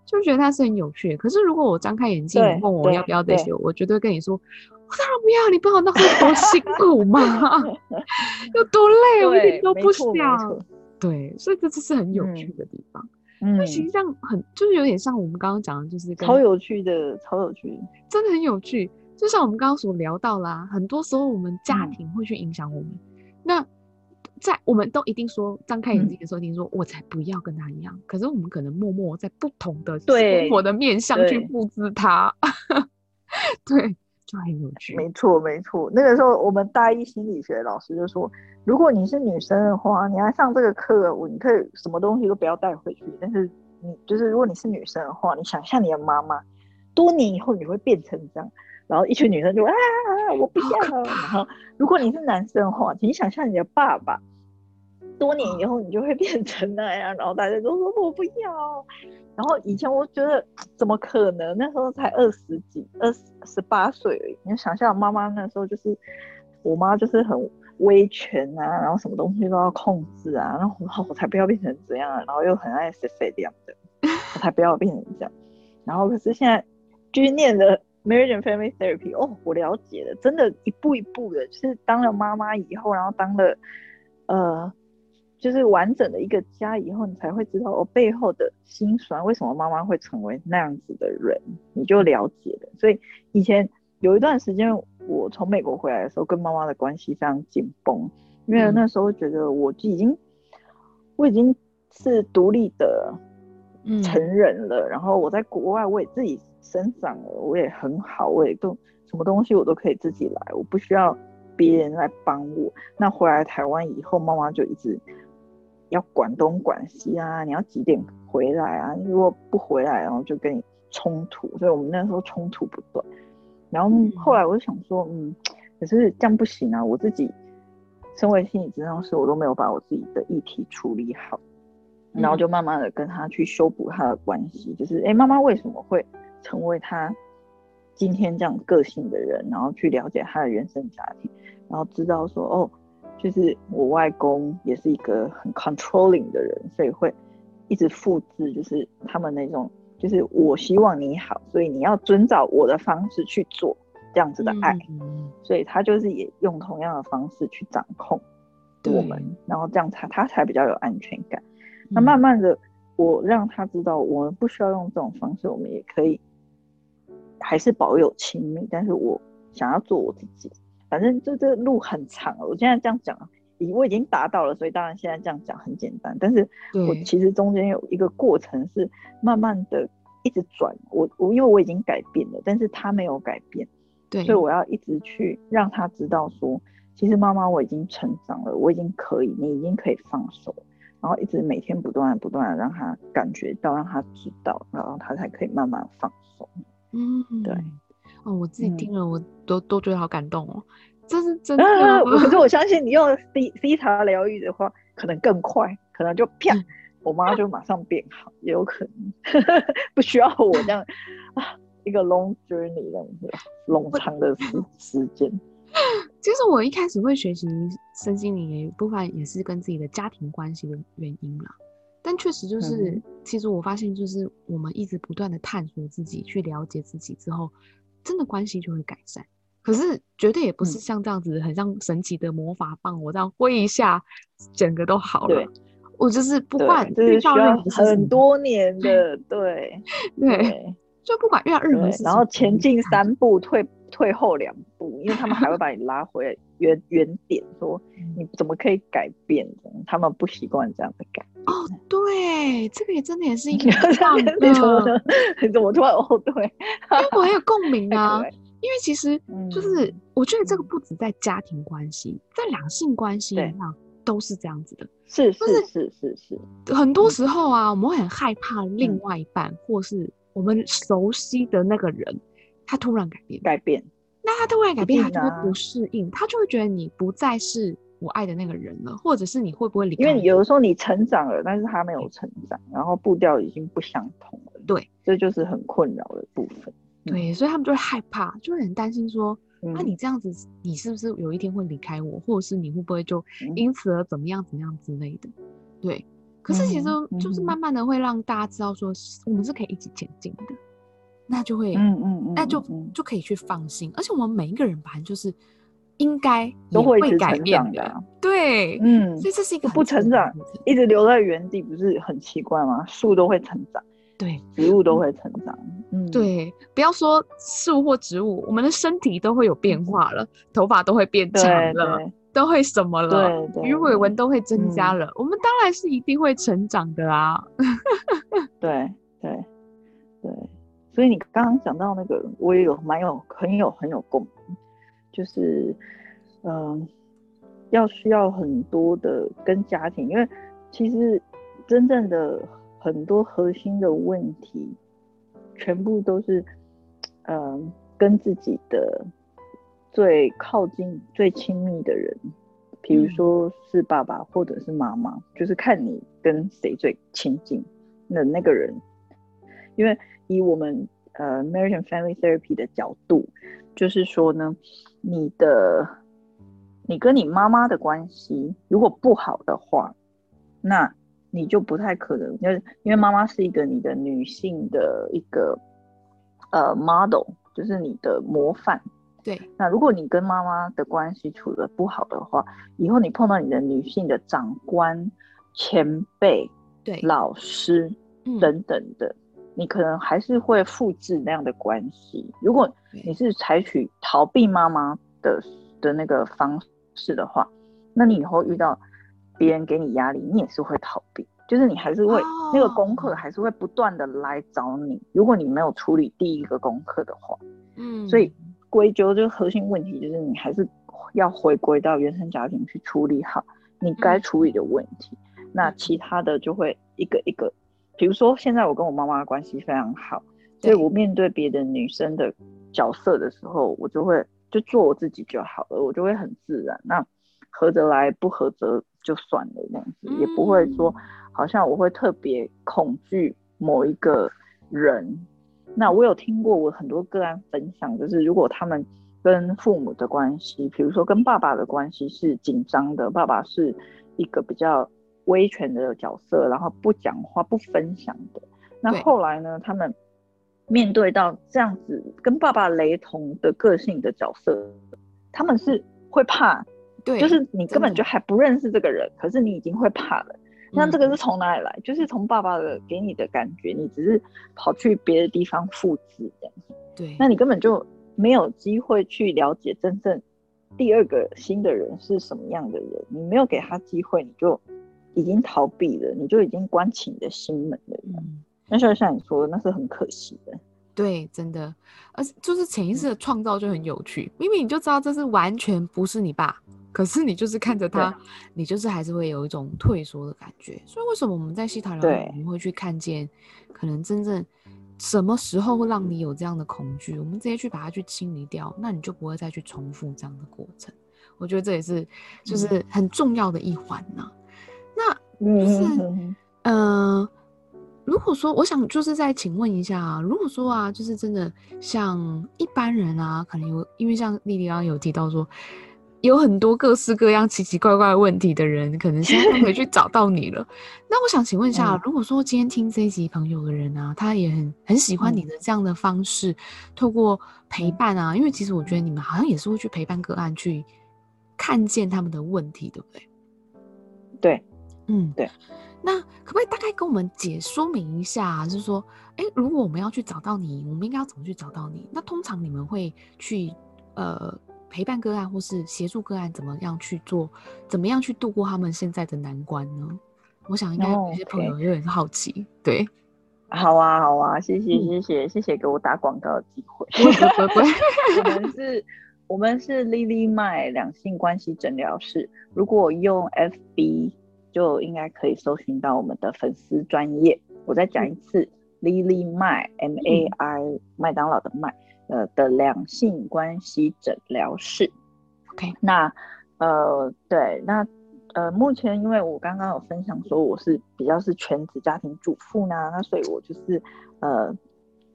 就觉得它是很有趣的。可是如果我张开眼睛，问我要不要这些，我绝对跟你说，我当然不要，你不知道那会多辛苦吗？有多累，我一点都不想错。对，所以这就是很有趣嗯的地方。嗯那，形象很，就是有点像我们刚刚讲的，就是跟超有趣的，超有趣的。真的很有趣。就像我们刚刚所聊到啦，很多时候我们家嗯庭会去影响我们。那在我们都一定说张开眼嗯睛的时候，一定说我才不要跟他一样。可是我们可能默默在不同的生活的面向去对复制它，对，就很有趣。没错，没错。那个时候，我们大一心理学老师就说，如果你是女生的话，你来上这个课，我你可以什么东西都不要带回去。但是你就是，如果你是女生的话，你想象你的妈妈，多年以后你会变成这样，然后一群女生就啊，我不要。然后如果你是男生的话，请想象你的爸爸。多年以后你就会变成那样，然后大家都说我不要。然后以前我觉得怎么可能？那时候才二十几、二十八岁而已。你想象妈妈那时候就是，我妈就是很威权啊，然后什么东西都要控制啊，然后我才不要变成这样，然后又很爱谁谁这样的，我才不要变成这样。然后可是现在就是念的 marriage and family therapy，哦，我了解了，真的一步一步的，就是当了妈妈以后，然后当了呃。就是完整的一个家以后，你才会知道我背后的辛酸，为什么妈妈会成为那样子的人，你就了解了。所以以前有一段时间，我从美国回来的时候，跟妈妈的关系非常紧绷，因为那时候觉得我已经我已经是独立的成人了，然后我在国外我也自己生长了，我也很好，我也都什么东西我都可以自己来，我不需要别人来帮我。那回来台湾以后，妈妈就一直。要管东管西啊！你要几点回来啊？如果不回来，然后就跟你冲突。所以我们那时候冲突不断。然后后来我就想说，嗯，可是这样不行啊！我自己身为心理治疗师，我都没有把我自己的议题处理好。然后就慢慢的跟他去修补他的关系，就是哎，妈妈为什么会成为他今天这样个性的人？然后去了解他的原生家庭，然后知道说，哦。就是我外公也是一个很 controlling 的人，所以会一直复制，就是他们那种，就是我希望你好，所以你要遵照我的方式去做这样子的爱，所以他就是也用同样的方式去掌控我们，然后这样他他才比较有安全感。那慢慢的，我让他知道我们不需要用这种方式，我们也可以还是保有亲密，但是我想要做我自己。反正这这路很长，我现在这样讲，已我已经达到了，所以当然现在这样讲很简单。但是我其实中间有一个过程是慢慢的一直转，我我因为我已经改变了，但是他没有改变，对，所以我要一直去让他知道说，其实妈妈我已经成长了，我已经可以，你已经可以放手，然后一直每天不断不断的让他感觉到，让他知道，然后他才可以慢慢放松。嗯，对。哦，我自己听了，我都都觉得好感动哦，这是真的。可是我相信你用 C C 茶疗愈的话，可能更快，可能就啪，我妈就马上变好，也有可能 不需要我这样啊，一个 long journey 这样子，冗长的时 时间。其实我一开始会学习身心灵，一部分也是跟自己的家庭关系的原因啦。但确实就是，其实我发现就是我们一直不断的探索自己，去了解自己之后。真的关系就会改善，可是绝对也不是像这样子，很像神奇的魔法棒，我这样挥一下，整个都好了。我就是不管遇到任何很多年 的，对对，就不管遇到任何事情，然后前进三步，退退后两步，因为他们还会把你拉回原原点，说 你怎么可以改变？他们不习惯这样的改变。哦，对，这个也真的也是一个你怎么你怎么突然哦？对，因为我很有共鸣啊。因为其实就是我觉得这个不止在家庭关系，在两性关系上都是这样子的。是是是是是，很多时候啊，我们会很害怕另外一半或是我们熟悉的那个人，他突然改变，改变。那他突然改变，他就会不适应，他就会觉得你不再是。我爱的那个人了，或者是你会不会离开？因为有的时候你成长了，但是他没有成长，然后步调已经不相同了。对，这就是很困扰的部分。对，所以他们就会害怕，就会很担心说：那你这样子，你是不是有一天会离开我，或者是你会不会就因此而怎么样怎么样之类的？对。可是其实就是慢慢的会让大家知道说，我们是可以一起前进的，那就会，嗯嗯嗯，那就就可以去放心。而且我们每一个人本来就是。应该都会改变的，对，嗯，所以这是一个不成长，一直留在原地，不是很奇怪吗？树都会成长，对，植物都会成长，嗯，对，不要说树或植物，我们的身体都会有变化了，头发都会变长了，都会什么了，鱼尾纹都会增加了，我们当然是一定会成长的啊，对对对，所以你刚刚讲到那个，我也有蛮有很有很有共鸣。就是，嗯，要需要很多的跟家庭，因为其实真正的很多核心的问题，全部都是，嗯，跟自己的最靠近、最亲密的人比如说是爸爸或者是妈妈，就是看你跟谁最亲近的那个人。因为以我们呃 American Family Therapy 的角度，就是说呢，你的你跟你妈妈的关系如果不好的话，那你就不太可能，就是因为妈妈是一个你的女性的一个呃 model，就是你的模范。对。那如果你跟妈妈的关系处的不好的话，以后你碰到你的女性的长官、前辈、对老师等等的，你可能还是会复制那样的关系。如果你是采取逃避妈妈的的那个方式的话，那你以后遇到。别人给你压力，你也是会逃避，就是你还是会那个功课还是会不断的来找你。如果你没有处理第一个功课的话，嗯，所以归咎就是核心问题，就是你还是要回归到原生家庭去处理好你该处理的问题。那其他的就会一个一个，比如说现在我跟我妈妈关系非常好，所以我面对别的女生的角色的时候，我就会就做我自己就好了，我就会很自然。那合得来不合则。就算了，这样子也不会说，好像我会特别恐惧某一个人。那我有听过我很多个案分享，就是如果他们跟父母的关系，比如说跟爸爸的关系是紧张的，爸爸是一个比较威权的角色，然后不讲话、不分享的。那后来呢，他们面对到这样子跟爸爸雷同的个性的角色，他们是会怕。对，就是你根本就还不认识这个人，可是你已经会怕了。那这个是从哪里来？就是从爸爸的给你的感觉，你只是跑去别的地方复制这样。对，那你根本就没有机会去了解真正第二个新的人是什么样的人。你没有给他机会，你就已经逃避了，你就已经关起你的心门了。嗯，那就像你说的，那是很可惜的。对，真的，而就是潜意识的创造就很有趣，明明你就知道这是完全不是你爸。可是你就是看着他，你就是还是会有一种退缩的感觉。所以为什么我们在西塔疗愈，我们会去看见，可能真正什么时候会让你有这样的恐惧，我们直接去把它去清理掉，那你就不会再去重复这样的过程。我觉得这也是就是很重要的一环呢。那就是，嗯，如果说我想就是再请问一下啊，如果说啊，就是真的像一般人啊，可能有因为像丽丽刚刚有提到说。有很多各式各样奇奇怪怪问题的人，可能现在回去找到你了。那我想请问一下，如果说今天听这一集朋友的人啊，他也很很喜欢你的这样的方式，透过陪伴啊，因为其实我觉得你们好像也是会去陪伴个案，去看见他们的问题，对不对？对，嗯，对。那可不可以大概跟我们解说明一下，就是说，哎，如果我们要去找到你，我们应该要怎么去找到你？那通常你们会去呃。陪伴个案或是协助个案，怎么样去做？怎么样去度过他们现在的难关呢？我想应该有些朋友有点好奇。对，好啊，好啊，谢谢，谢谢，谢谢给我打广告的机会。我们是，我们是 Lily 麦两性关系诊疗室。如果用 FB，就应该可以搜寻到我们的粉丝专业。我再讲一次，Lily 麦 M A I 麦当劳的麦。呃的两性关系诊疗室，OK，那呃对，那呃目前因为我刚刚有分享说我是比较是全职家庭主妇呢，那所以我就是呃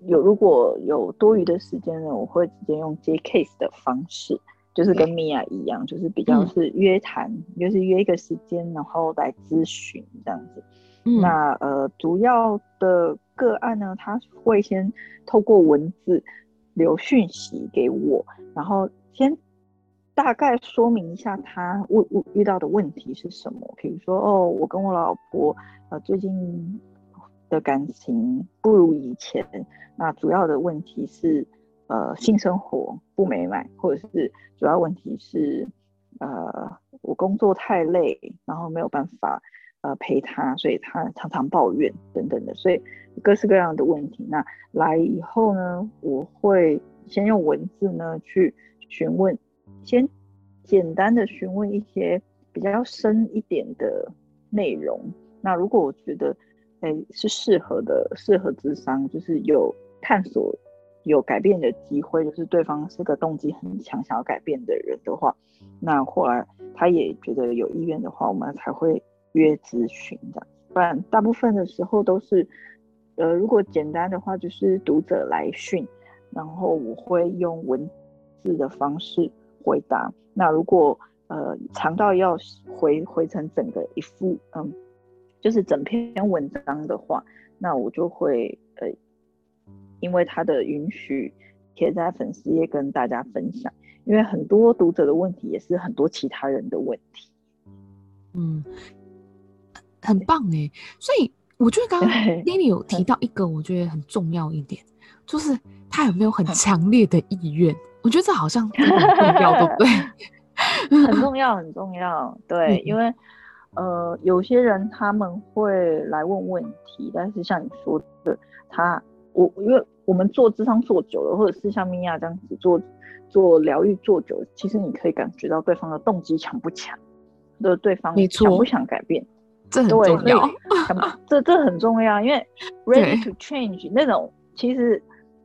有如果有多余的时间呢，我会直接用接 case 的方式，就是跟米娅一样，就是比较是约谈，就是约一个时间，然后来咨询这样子。那呃主要的个案呢，他会先透过文字。留讯息给我，然后先大概说明一下他问问遇到的问题是什么。比如说，哦，我跟我老婆呃最近的感情不如以前，那主要的问题是呃性生活不美满，或者是主要问题是呃我工作太累，然后没有办法呃陪他，所以他常常抱怨等等的，所以。各式各样的问题，那来以后呢，我会先用文字呢去询问，先简单的询问一些比较深一点的内容。那如果我觉得，哎，是适合的，适合智商，就是有探索有改变的机会，就是对方是个动机很强、想要改变的人的话，那后来他也觉得有意愿的话，我们才会约咨询的。不然大部分的时候都是，呃，如果简单的话就是读者来讯，然后我会用文字的方式回答。那如果呃长到要回回成整个一副，嗯，就是整篇文章的话，那我就会呃。因为他的允许，贴在粉丝页跟大家分享。因为很多读者的问题也是很多其他人的问题。嗯，很棒哎。所以我觉得刚刚 Lily 有提到一个，我觉得很重要一点，就是他有没有很强烈的意愿？我觉得这好像很重要，对不对？很重要，很重要。对，因为呃，有些人他们会来问问题，但是像你说的，他。我因为我们做智商做久了，或者是像米娅这样子做做疗愈做久了，其实你可以感觉到对方的动机强不强，的对方想不想改变，这很重要。这这很重要，因为 ready to change 那种，其实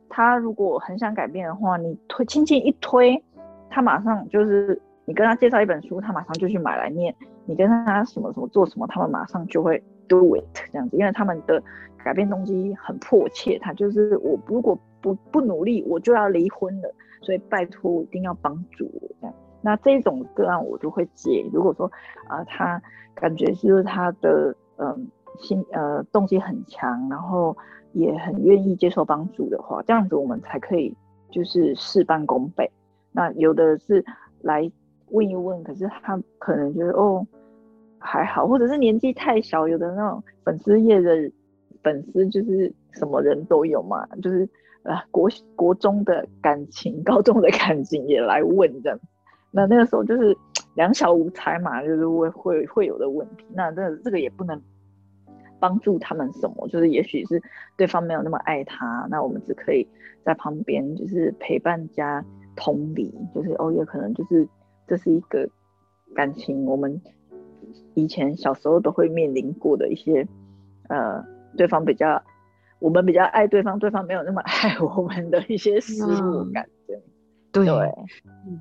他如果很想改变的话，你推轻轻一推，他马上就是你跟他介绍一本书，他马上就去买来念。你跟他什么什么做什么，他们马上就会 do it 这样子，因为他们的。改变动机很迫切，他就是我如果不不努力，我就要离婚了，所以拜托一定要帮助我这样。那这种个案我就会接。如果说啊，他感觉就是他的嗯心呃动机很强，然后也很愿意接受帮助的话，这样子我们才可以就是事半功倍。那有的是来问一问，可是他可能觉得哦还好，或者是年纪太小，有的那种粉丝业的。粉丝就是什么人都有嘛，就是呃国国中的感情、高中的感情也来问这样，那那个时候就是两小无猜嘛，就是会会会有的问题。那这这个也不能帮助他们什么，就是也许是对方没有那么爱他，那我们只可以在旁边就是陪伴加同理，就是哦也可能就是这是一个感情，我们以前小时候都会面临过的一些呃。对方比较，我们比较爱对方，对方没有那么爱我 们的一些失落感，对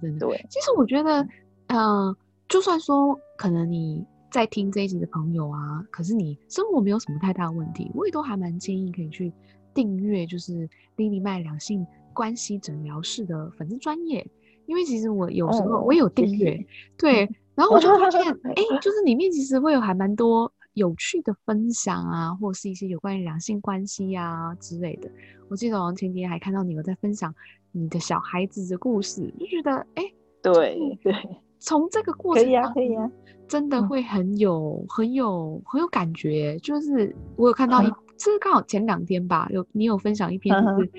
对对。其实我觉得，嗯，就算说可能你在听这一集的朋友啊，可是你生活没有什么太大问题，我也都还蛮建议可以去订阅，就是 Lily 麦两性关系诊疗室的粉丝专业，因为其实我有时候我也有订阅，对，然后我就发现，哎，就是里面其实会有还蛮多。有趣的分享啊，或是一些有关于两性关系呀之类的。我记得王前天还看到你有在分享你的小孩子的故事，就觉得哎，对对，从这个过程可以啊，可以啊，真的会很有很有很有感觉。就是我有看到一，这是刚好前两天吧，有你有分享一篇，就是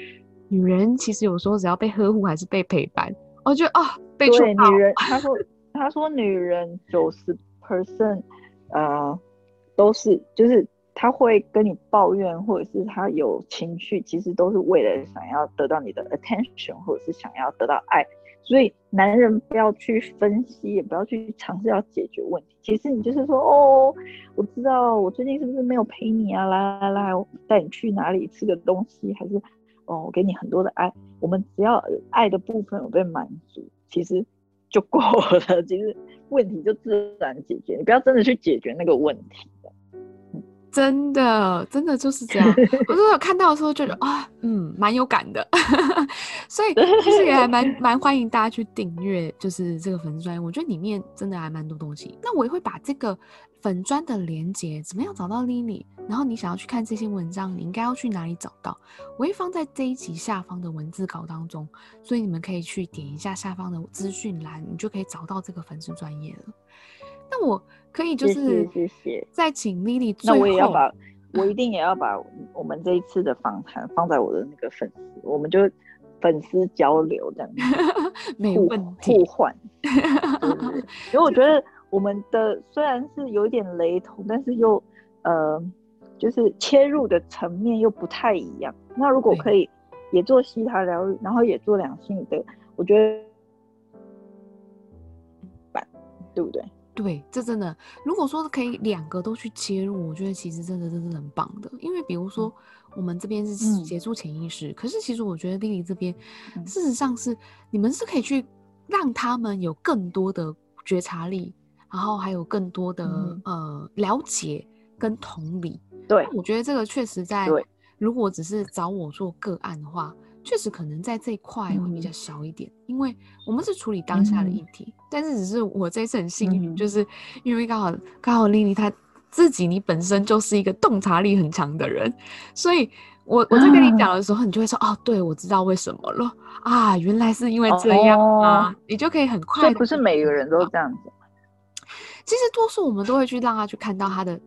女人其实有时候只要被呵护还是被陪伴，我觉得啊，被对女人，他说他说女人九十 percent，呃。都是，就是他会跟你抱怨，或者是他有情绪，其实都是为了想要得到你的 attention，或者是想要得到爱。所以男人不要去分析，也不要去尝试要解决问题。其实你就是说，哦，我知道我最近是不是没有陪你啊？来来来，我带你去哪里吃个东西，还是哦，我给你很多的爱。我们只要爱的部分有被满足，其实就过了。其实问题就自然解决。你不要真的去解决那个问题。真的，真的就是这样。我都有看到的时候，觉得啊，嗯，蛮有感的。所以其实也还蛮蛮欢迎大家去订阅，就是这个粉丝专。我觉得里面真的还蛮多东西。那我也会把这个粉砖的连接，怎么样找到 Lily？然后你想要去看这些文章，你应该要去哪里找到？我会放在这一集下方的文字稿当中，所以你们可以去点一下下方的资讯栏，你就可以找到这个粉丝专业了。那我可以就是谢谢，再请 Lily。那我也要把，我一定也要把我们这一次的访谈放在我的那个粉丝，我们就粉丝交流这样，没问题，互换。因为我觉得我们的虽然是有一点雷同，但是又呃，就是切入的层面又不太一样。那如果可以也做西塔疗愈，然后也做两性的，我觉得，对不对？对，这真的，如果说可以两个都去切入，我觉得其实真的真的很棒的。因为比如说，我们这边是嗯协助潜意识，可是其实我觉得丽丽这边，嗯事实上是你们是可以去让他们有更多的觉察力，然后还有更多的、嗯。呃了解跟同理。对我觉得这个确实在对，如果只是找我做个案的话，确实可能在这一块会比较嗯。少一点，因为我们是处理当下的嗯。议题，但是只是我这一次很幸运，嗯就是因为刚好刚好丽丽她自己你本身就是一个洞察力很强的人，所以我我在跟你讲的时候，你就会说哦，对我知道为什么了。啊，原来是因为这样啊，哦。你就可以很快地所以不是每个人都这样子。其实多数我们都会去让他去看到他的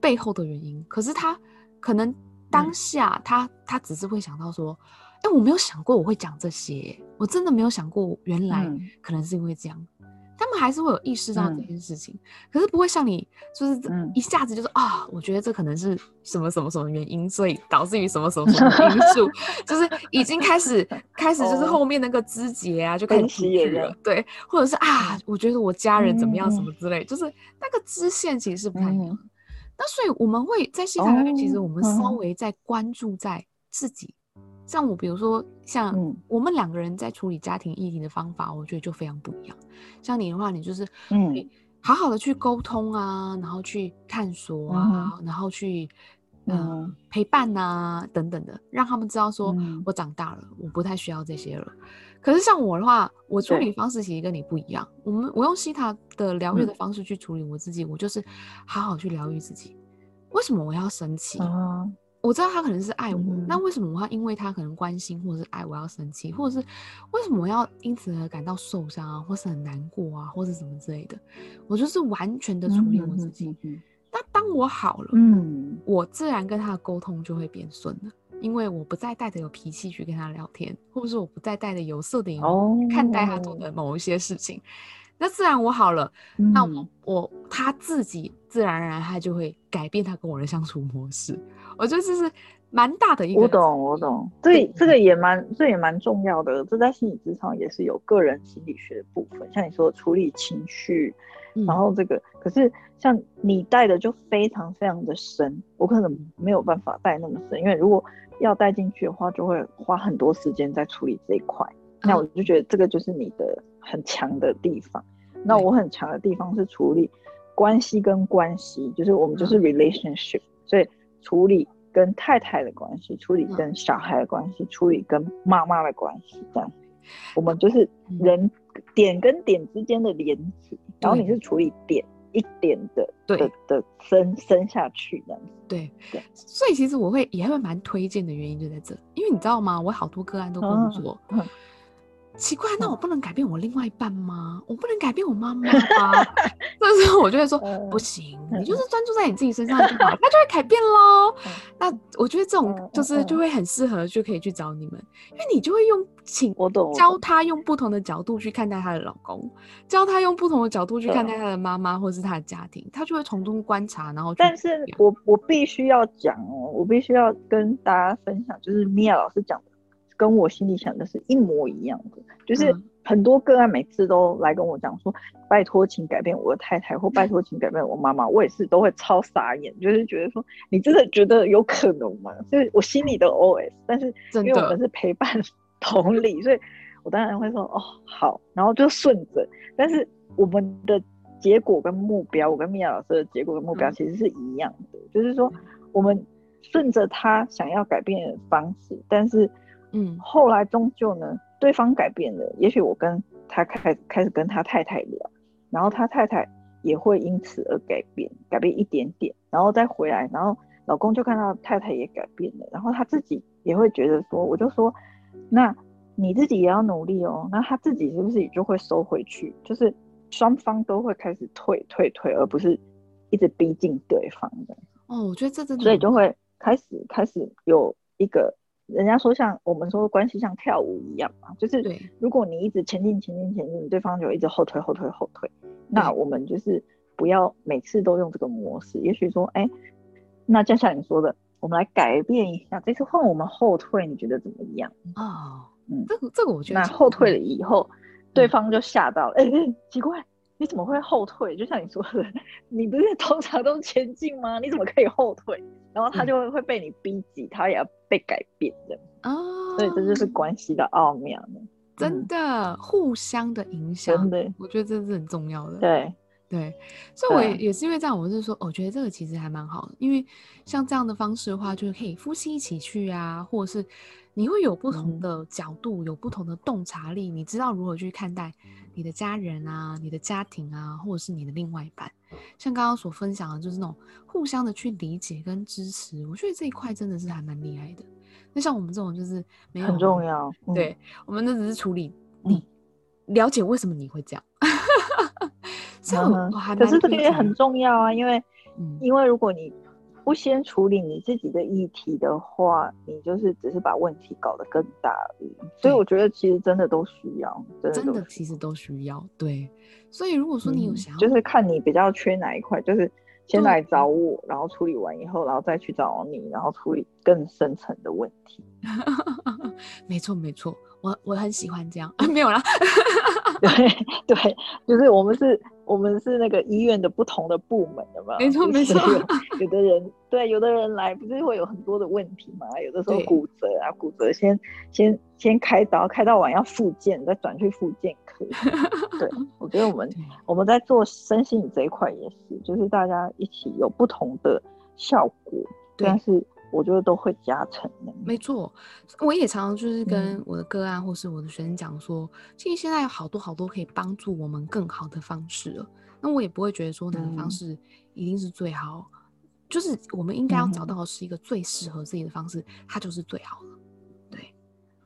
背后的原因，可是他可能当下他、他只是会想到说，哎、我没有想过我会讲这些，我真的没有想过原来嗯可能是因为这样。他们还是会有意识到这嗯。件事情，可是不会像你，就是一下子就是啊，我觉得这可能是什么什么什么原因，所以导致于什么什么什么因素，就是已经开始 开始就是哦后面那个枝节啊，就开始分出析了对，或者是啊，我觉得我家人怎么样什嗯么之类，就是那个支线其实是不太一样。嗯。那所以我们会在西塔疗愈，其实哦我们稍嗯微在关注在自己，像我比如说像嗯我们两个人在处理家庭议题的方法，我觉得就非常不一样。像你的话，你就是嗯好好的去沟通啊，然后去探索啊，然后去呃、嗯陪伴啊等等的，让他们知道说、嗯我长大了，我不太需要这些了。可是像我的话，我处理方式其实跟你不一样。我们我用西塔的疗愈嗯的方式去处理我自己，我就是好好去疗愈自己。为什么我要生气？啊，我知道他可能是爱我，嗯那为什么我要因为他可能关心或者是爱我要生气，或者是为什么我要因此而感到受伤啊，或是很难过啊，或是什么之类的？我就是完全的处理我自己。嗯那当我好了，嗯我自然跟他的沟通就会变顺了，因为我不再带着有脾气去跟他聊天，或者是我不再带着有色的眼看待他做的某一些事情。那自然我好了，那我嗯我他自己自然而然他就会改变他跟我的相处模式。我觉得这是蛮大的一个，我懂，我懂，这这个也蛮，这也蛮重要的。这在心理职场也是有个人心理学的部分，像你说的处理情绪，嗯，然后这个，可是像你带的就非常非常的深，我可能没有办法带那么深，因为如果要带进去的话，就会花很多时间在处理这一块。那嗯我就觉得这个就是你的很强的地方。那我很强的地方是处理关系跟关系，就是我们就是嗯 relationship，、所以处理跟太太的关系，处理嗯跟小孩的关系，处理跟妈妈的关系，这样。我们就是嗯人点跟点之间的连接，然后你是处理点一点的对的的深深下去这样子。对对所以其实我会也会蛮推荐的原因就在这，因为你知道吗？我好多个案都工作嗯，嗯奇怪，那嗯。我不能改变我另外一半吗？我不能改变我妈妈吗？那时候我就会说，嗯不行，嗯你就是专注在你自己身上就好，它就会改变喽。嗯。那我觉得这种嗯就是就会很适合就可以去找你们，因为你就会用请我懂，教他用不同的角度去看待她的老公，教他用不同的角度去看待他的妈妈或是他的家庭，他就会从中观察，然后但是我我必须要讲哦，我必须要跟大家分享，就是米娅老师讲的，跟我心里想的是一模一样的。就是嗯很多个案每次都来跟我讲说，拜托请改变我的太太，或拜托请改变我妈妈，我也是都会超傻眼，就是觉得说你真的觉得有可能吗？就是我心里的 OS，但是真因为我们是陪伴 同理，所以我当然会说哦好，然后就顺着。但是我们的结果跟目标，我跟米娅老师的结果跟目标嗯其实是一样的，就是说我们顺着他想要改变的方式，但是嗯后来终究呢，对方改变了，也许我跟他开开始跟他太太聊，然后他太太也会因此而改变，改变一点点，然后再回来，然后老公就看到太太也改变了，然后他自己也会觉得说，我就说，那你自己也要努力哦，那他自己是不是也就会收回去？就是双方都会开始退退退，而不是一直逼近对方的。哦，我觉得这真的所以就会开始开始有一个，人家说像我们说关系像跳舞一样嘛，就是如果你一直前进前进前进，对方就一直后退后退后退，那我们就是不要每次都用这个模式，也许说，哎，那就像你说的，我们来改变一下，这次换我们后退，你觉得怎么样？哦，嗯这个这个我觉得那后退了以后，对嗯方就吓到了，哎、哎 奇怪，你怎么会后退？就像你说的，你不是通常都前进吗？你怎么可以后退？然后他就会会被你逼急，他也要被改变的哦，所以这就是关系的奥妙呢。真的互相的影响，真的，我觉得这是很重要的。对对，所以我也也是因为这样，我是说，我觉得这个其实还蛮好的，因为像这样的方式的话，就是可以夫妻一起去啊，或者是你会有不同的角度，有不同的洞察力，你知道如何去看待你的家人啊、你的家庭啊，或者是你的另外一半。像刚刚所分享的，就是那种互相的去理解跟支持，我觉得这一块真的是还蛮厉害的。那像我们这种就是没有很重要，对我们那只是处理你了解为什么你会这样，这样我还可是这个也很重要啊，因为嗯，因为如果你不先处理你自己的议题的话，你就是只是把问题搞得更大而已。所以我觉得其实真的都需要，真的其实都需要。对，所以如果说你有想要，就是看你比较缺哪一块，就是。先来找我，然后处理完以后，然后再去找你，然后处理更深层的问题。没错，没错，我我很喜欢这样。没有啦，对对，就是我们是。我们是那个医院的不同的部门的嘛，没错没错。有的人对，有的人来不是会有很多的问题嘛？有的时候骨折啊，骨折先先先开刀，开到完要复健，再转去复健科。对，我觉得我们我们在做身心这一块也是，就是大家一起有不同的效果，但是。我觉得都会加成的，没错。我也常常就是跟我的个案或是我的学生讲说，其实现在有好多好多可以帮助我们更好的方式了。那我也不会觉得说哪个方式一定是最好，就是我们应该要找到的是一个最适合自己的方式，它就是最好的。对，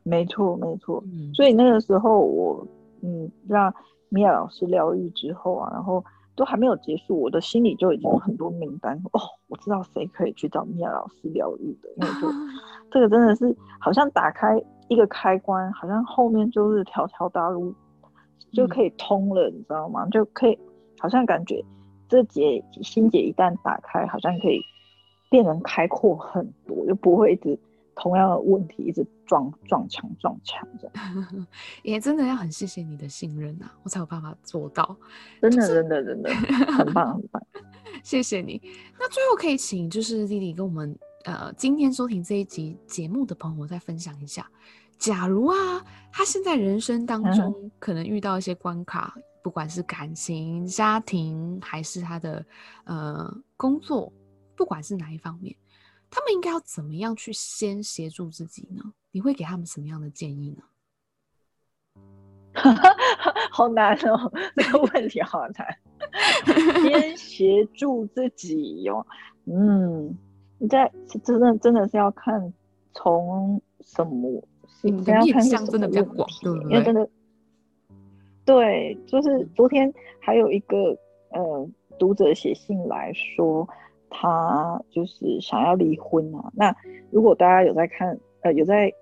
没错没错。所以那个时候我嗯让米娅老师疗愈之后啊，然后。都还没有结束，我的心里就已经有很多名单哦。我知道谁可以去找米娅老师疗愈的，因为就 这个真的是好像打开一个开关，好像后面就是条条大路就可以通了，你知道吗？就可以好像感觉这结心结一旦打开，好像可以变得开阔很多，就不会一直。同样的问题一直撞撞墙撞墙这样，也真的要很谢谢你的信任呐，我才有办法做到。真的真的真的很棒 很棒，谢谢你。那最后可以请就是弟弟跟我们呃今天收听这一集节目的朋友再分享一下，假如啊他现在人生当中可能遇到一些关卡，不管是感情、家庭还是他的呃工作，不管是哪一方面。他们应该要怎么样去先协助自己呢？你会给他们什么样的建议呢？好难哦，这个问题好难。先协助自己哟，嗯，你在真的真的是要看从什么，你的面向真的比较广，对因为真的，对，就是昨天还有一个呃读者写信来说。他就是想要离婚啊。那如果大家有在看，呃，有在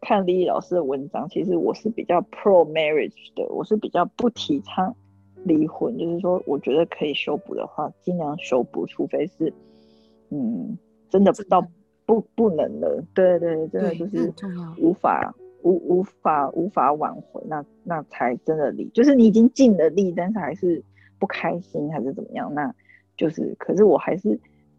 看丽丽老师的文章，其实我是比较 pro marriage 的，我是比较不提倡离婚。就是说，我觉得可以修补的话，尽量修补，除非是，嗯，真的到不不能了。对对，真的就是无法无无法无法挽回，那那才真的离。就是你已经尽了力，但是还是不开心，还是怎么样？那就是，可是我还是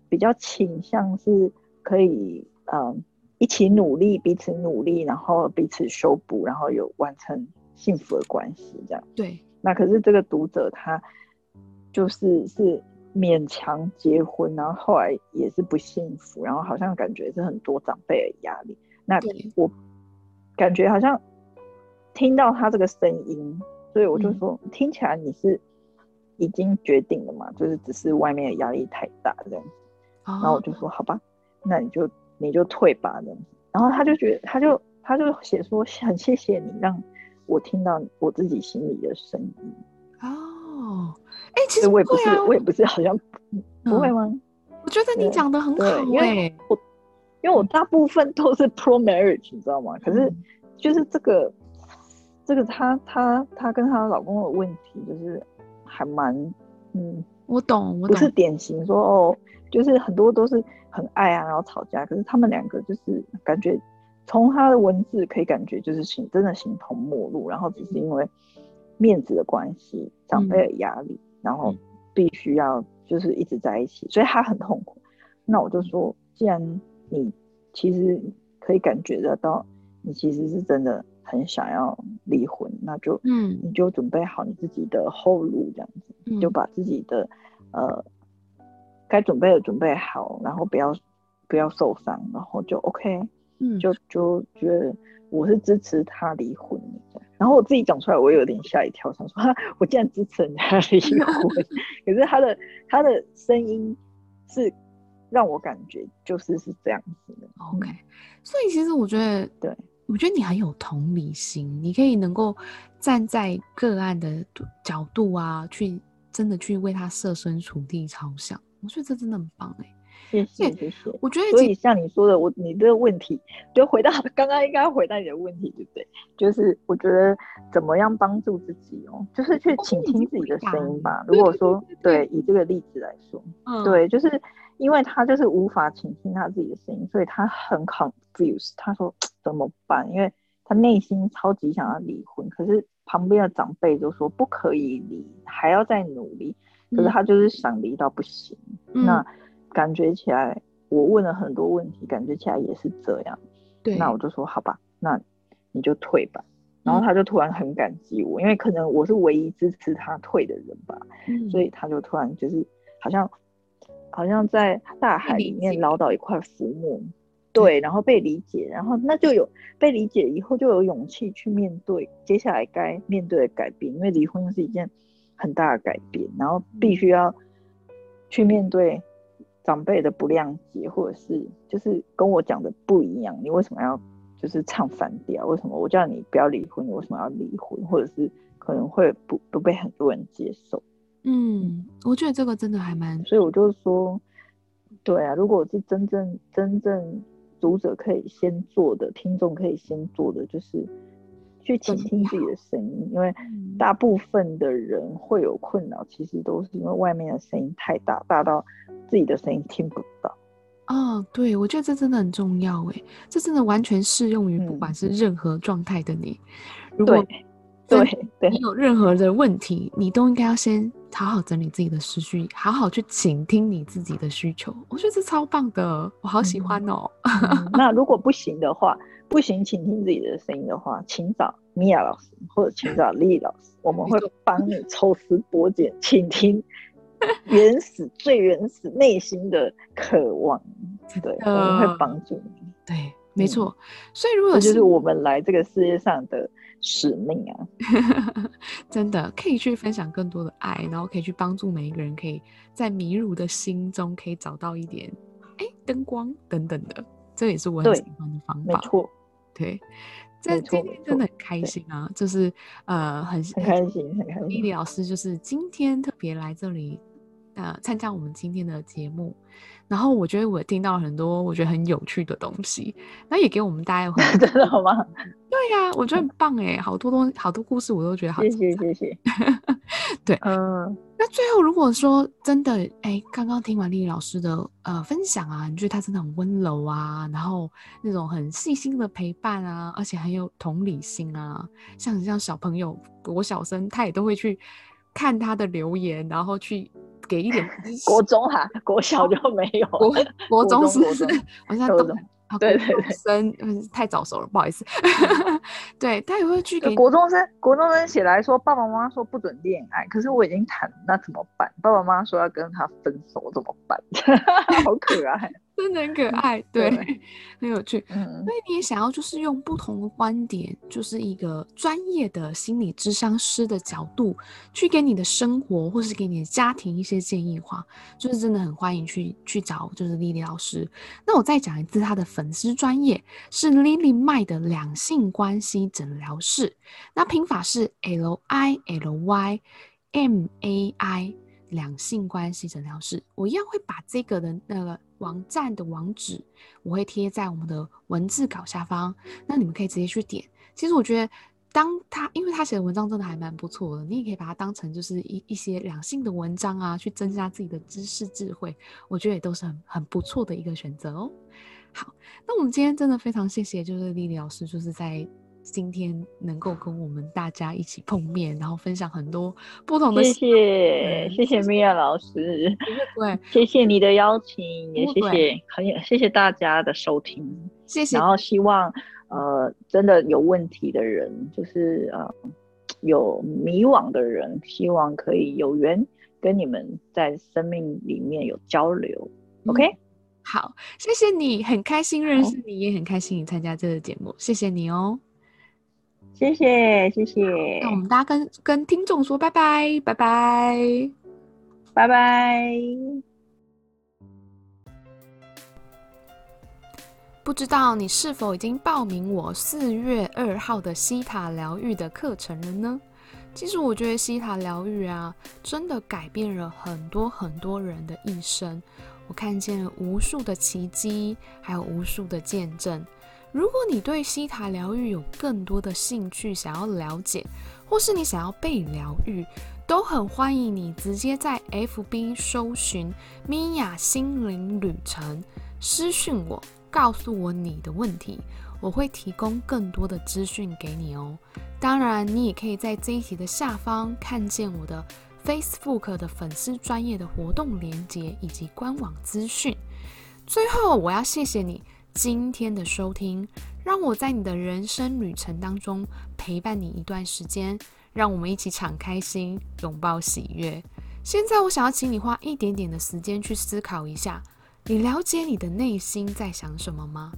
比较倾向是可以，嗯，一起努力，彼此努力，然后彼此修补，然后有完成幸福的关系，这样。对。那可是这个读者他就是是勉强结婚，然后后来也是不幸福，然后好像感觉是很多长辈的压力。那我感觉好像听到他这个声音，所以我就说，听起来你是。已经决定了嘛，就是只是外面的压力太大这样。子，然后我就说好吧，那你就你就退吧这样子，然后他就觉得他就他就写说很谢谢你让我听到我自己心里的声音。哦，哎，其实我也不是我也不是好像不会吗？我觉得你讲的很好，因为我因为我大部分都是 pro marriage，你知道吗？可是就是这个这个她她她跟她老公的问题就是。还蛮，嗯，我懂，我不是典型说哦，就是很多都是很爱啊，然后吵架，可是他们两个就是感觉从他的文字可以感觉就是形真的形同陌路，然后只是因为面子的关系，长辈的压力，然后必须要就是一直在一起，所以他很痛苦。那我就说，既然你其实可以感觉得到，你其实是真的很想要离婚，那就嗯，你就准备好你自己的后路，这样子，就把自己的呃该准备的准备好，然后不要不要受伤，然后就 OK，嗯，就就觉得我是支持他离婚的。然后我自己讲出来，我有点吓一跳，想说我竟然支持人家离婚，可是他的他的声音是。让我感觉就是是这样子的，OK。所以其实我觉得，对我觉得你很有同理心，你可以能够站在个案的角度啊，去真的去为他设身处地着想。我觉得这真的很棒哎，谢谢谢谢。我觉得所以像你说的，我你这个问题就回到刚刚应该回答你的问题，对不对？就是我觉得怎么样帮助自己哦，就是去倾听自己的声音吧。如果说对以这个例子来说，对，就是。因为他就是无法倾听他自己的声音，所以他很 confused。他说怎么办？因为他内心超级想要离婚，可是旁边的长辈就说不可以离，还要再努力。可是他就是想离到不行。那感觉起来，我问了很多问题，感觉起来也是这样。对，那我就说好吧，那你就退吧。然后他就突然很感激我，因为可能我是唯一支持他退的人吧。嗯，所以他就突然就是好像。好像在大海里面捞到一块浮木，对，然后被理解，然后那就有被理解以后就有勇气去面对接下来该面对的改变，因为离婚是一件很大的改变，然后必须要去面对长辈的不谅解，或者是就是跟我讲的不一样，你为什么要就是唱反调？为什么我叫你不要离婚，你为什么要离婚？或者是可能会不不被很多人接受？嗯，我觉得这个真的还蛮，所以我就说，对啊，如果是真正真正读者可以先做的，听众可以先做的，就是去倾听自己的声音，因为大部分的人会有困扰，其实都是因为外面的声音太大，大到自己的声音听不到。哦，对，我觉得这真的很重要，哎，这真的完全适用于不管是任何状态的你，如果。对，你有任何的问题，你都应该要先好好整理自己的思绪，好好去倾听你自己的需求。我觉得这超棒的，我好喜欢哦。那如果不行的话，不行，倾听自己的声音的话，请找米娅老师或者请找丽老师，我们会帮你抽丝剥茧，倾听 原始、最原始内心的渴望。对，我们会帮助你。对，没错。所以如果就是我们来这个世界上的。使命啊，真的可以去分享更多的爱，然后可以去帮助每一个人，可以在迷路的心中可以找到一点哎灯光等等的，这也是我很喜欢的方法。没错，对，这今天真的很开心啊，就是呃很很开心，很开心。丽丽老师就是今天特别来这里呃参加我们今天的节目。然后我觉得我听到很多我觉得很有趣的东西，那也给我们大家很 真的好吗？对呀，我觉得很棒哎，好多东好多故事我都觉得好。谢谢谢谢。对，嗯。那最后如果说真的哎，刚刚听完丽丽老师的呃分享啊，你觉得她真的很温柔啊，然后那种很细心的陪伴啊，而且很有同理心啊，像像小朋友我小生他也都会去看他的留言，然后去。给一点 国中哈，国小就没有。国 国中是不是？好像都对对对，生嗯太早熟了，不好意思。对他也会去给国中生，国中生写来说，爸爸妈妈说不准恋爱，可是我已经谈，那怎么办？爸爸妈妈说要跟他分手，怎么办？好可爱。真的很可爱，对，很有趣。嗯，所以你也想要就是用不同的观点，就是一个专业的心理智商师的角度，去给你的生活或是给你的家庭一些建议话，就是真的很欢迎去去找就是丽丽老师。那我再讲一次，她的粉丝专业是 Lily 麦的两性关系诊疗室，那拼法是 L I L Y M A I 两性关系诊疗室。我一样会把这个的那个。网站的网址我会贴在我们的文字稿下方，那你们可以直接去点。其实我觉得，当他因为他写的文章真的还蛮不错的，你也可以把它当成就是一一些两性的文章啊，去增加自己的知识智慧，我觉得也都是很很不错的一个选择哦。好，那我们今天真的非常谢谢，就是丽丽老师，就是在今天能够跟我们大家一起碰面，然后分享很多不同的。谢谢谢谢米娅老师，对，谢谢你的邀请，也谢谢很谢谢大家的收听，谢谢。然后希望呃真的有问题的人，就是呃有迷惘的人，希望可以有缘跟你们在生命里面有交流。OK。好，谢谢你，很开心认识你，也很开心你参加这个节目，谢谢你哦，谢谢谢谢，那我们大家跟跟听众说拜拜，拜拜，拜拜。不知道你是否已经报名我四月二号的西塔疗愈的课程了呢？其实我觉得西塔疗愈啊，真的改变了很多很多人的一生。我看见了无数的奇迹，还有无数的见证。如果你对西塔疗愈有更多的兴趣，想要了解，或是你想要被疗愈，都很欢迎你直接在 FB 搜寻“米娅心灵旅程”，私讯我，告诉我你的问题，我会提供更多的资讯给你哦。当然，你也可以在这一集的下方看见我的。Facebook 的粉丝专业的活动链接以及官网资讯。最后，我要谢谢你今天的收听，让我在你的人生旅程当中陪伴你一段时间，让我们一起敞开心，拥抱喜悦。现在，我想要请你花一点点的时间去思考一下：你了解你的内心在想什么吗？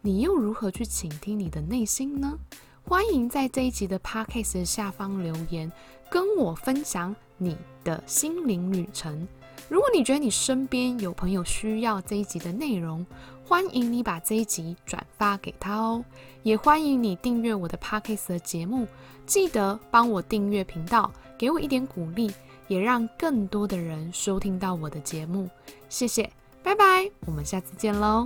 你又如何去倾听你的内心呢？欢迎在这一集的 Podcast 下方留言，跟我分享。你的心灵旅程。如果你觉得你身边有朋友需要这一集的内容，欢迎你把这一集转发给他哦。也欢迎你订阅我的 Podcast 的节目，记得帮我订阅频道，给我一点鼓励，也让更多的人收听到我的节目。谢谢，拜拜，我们下次见喽。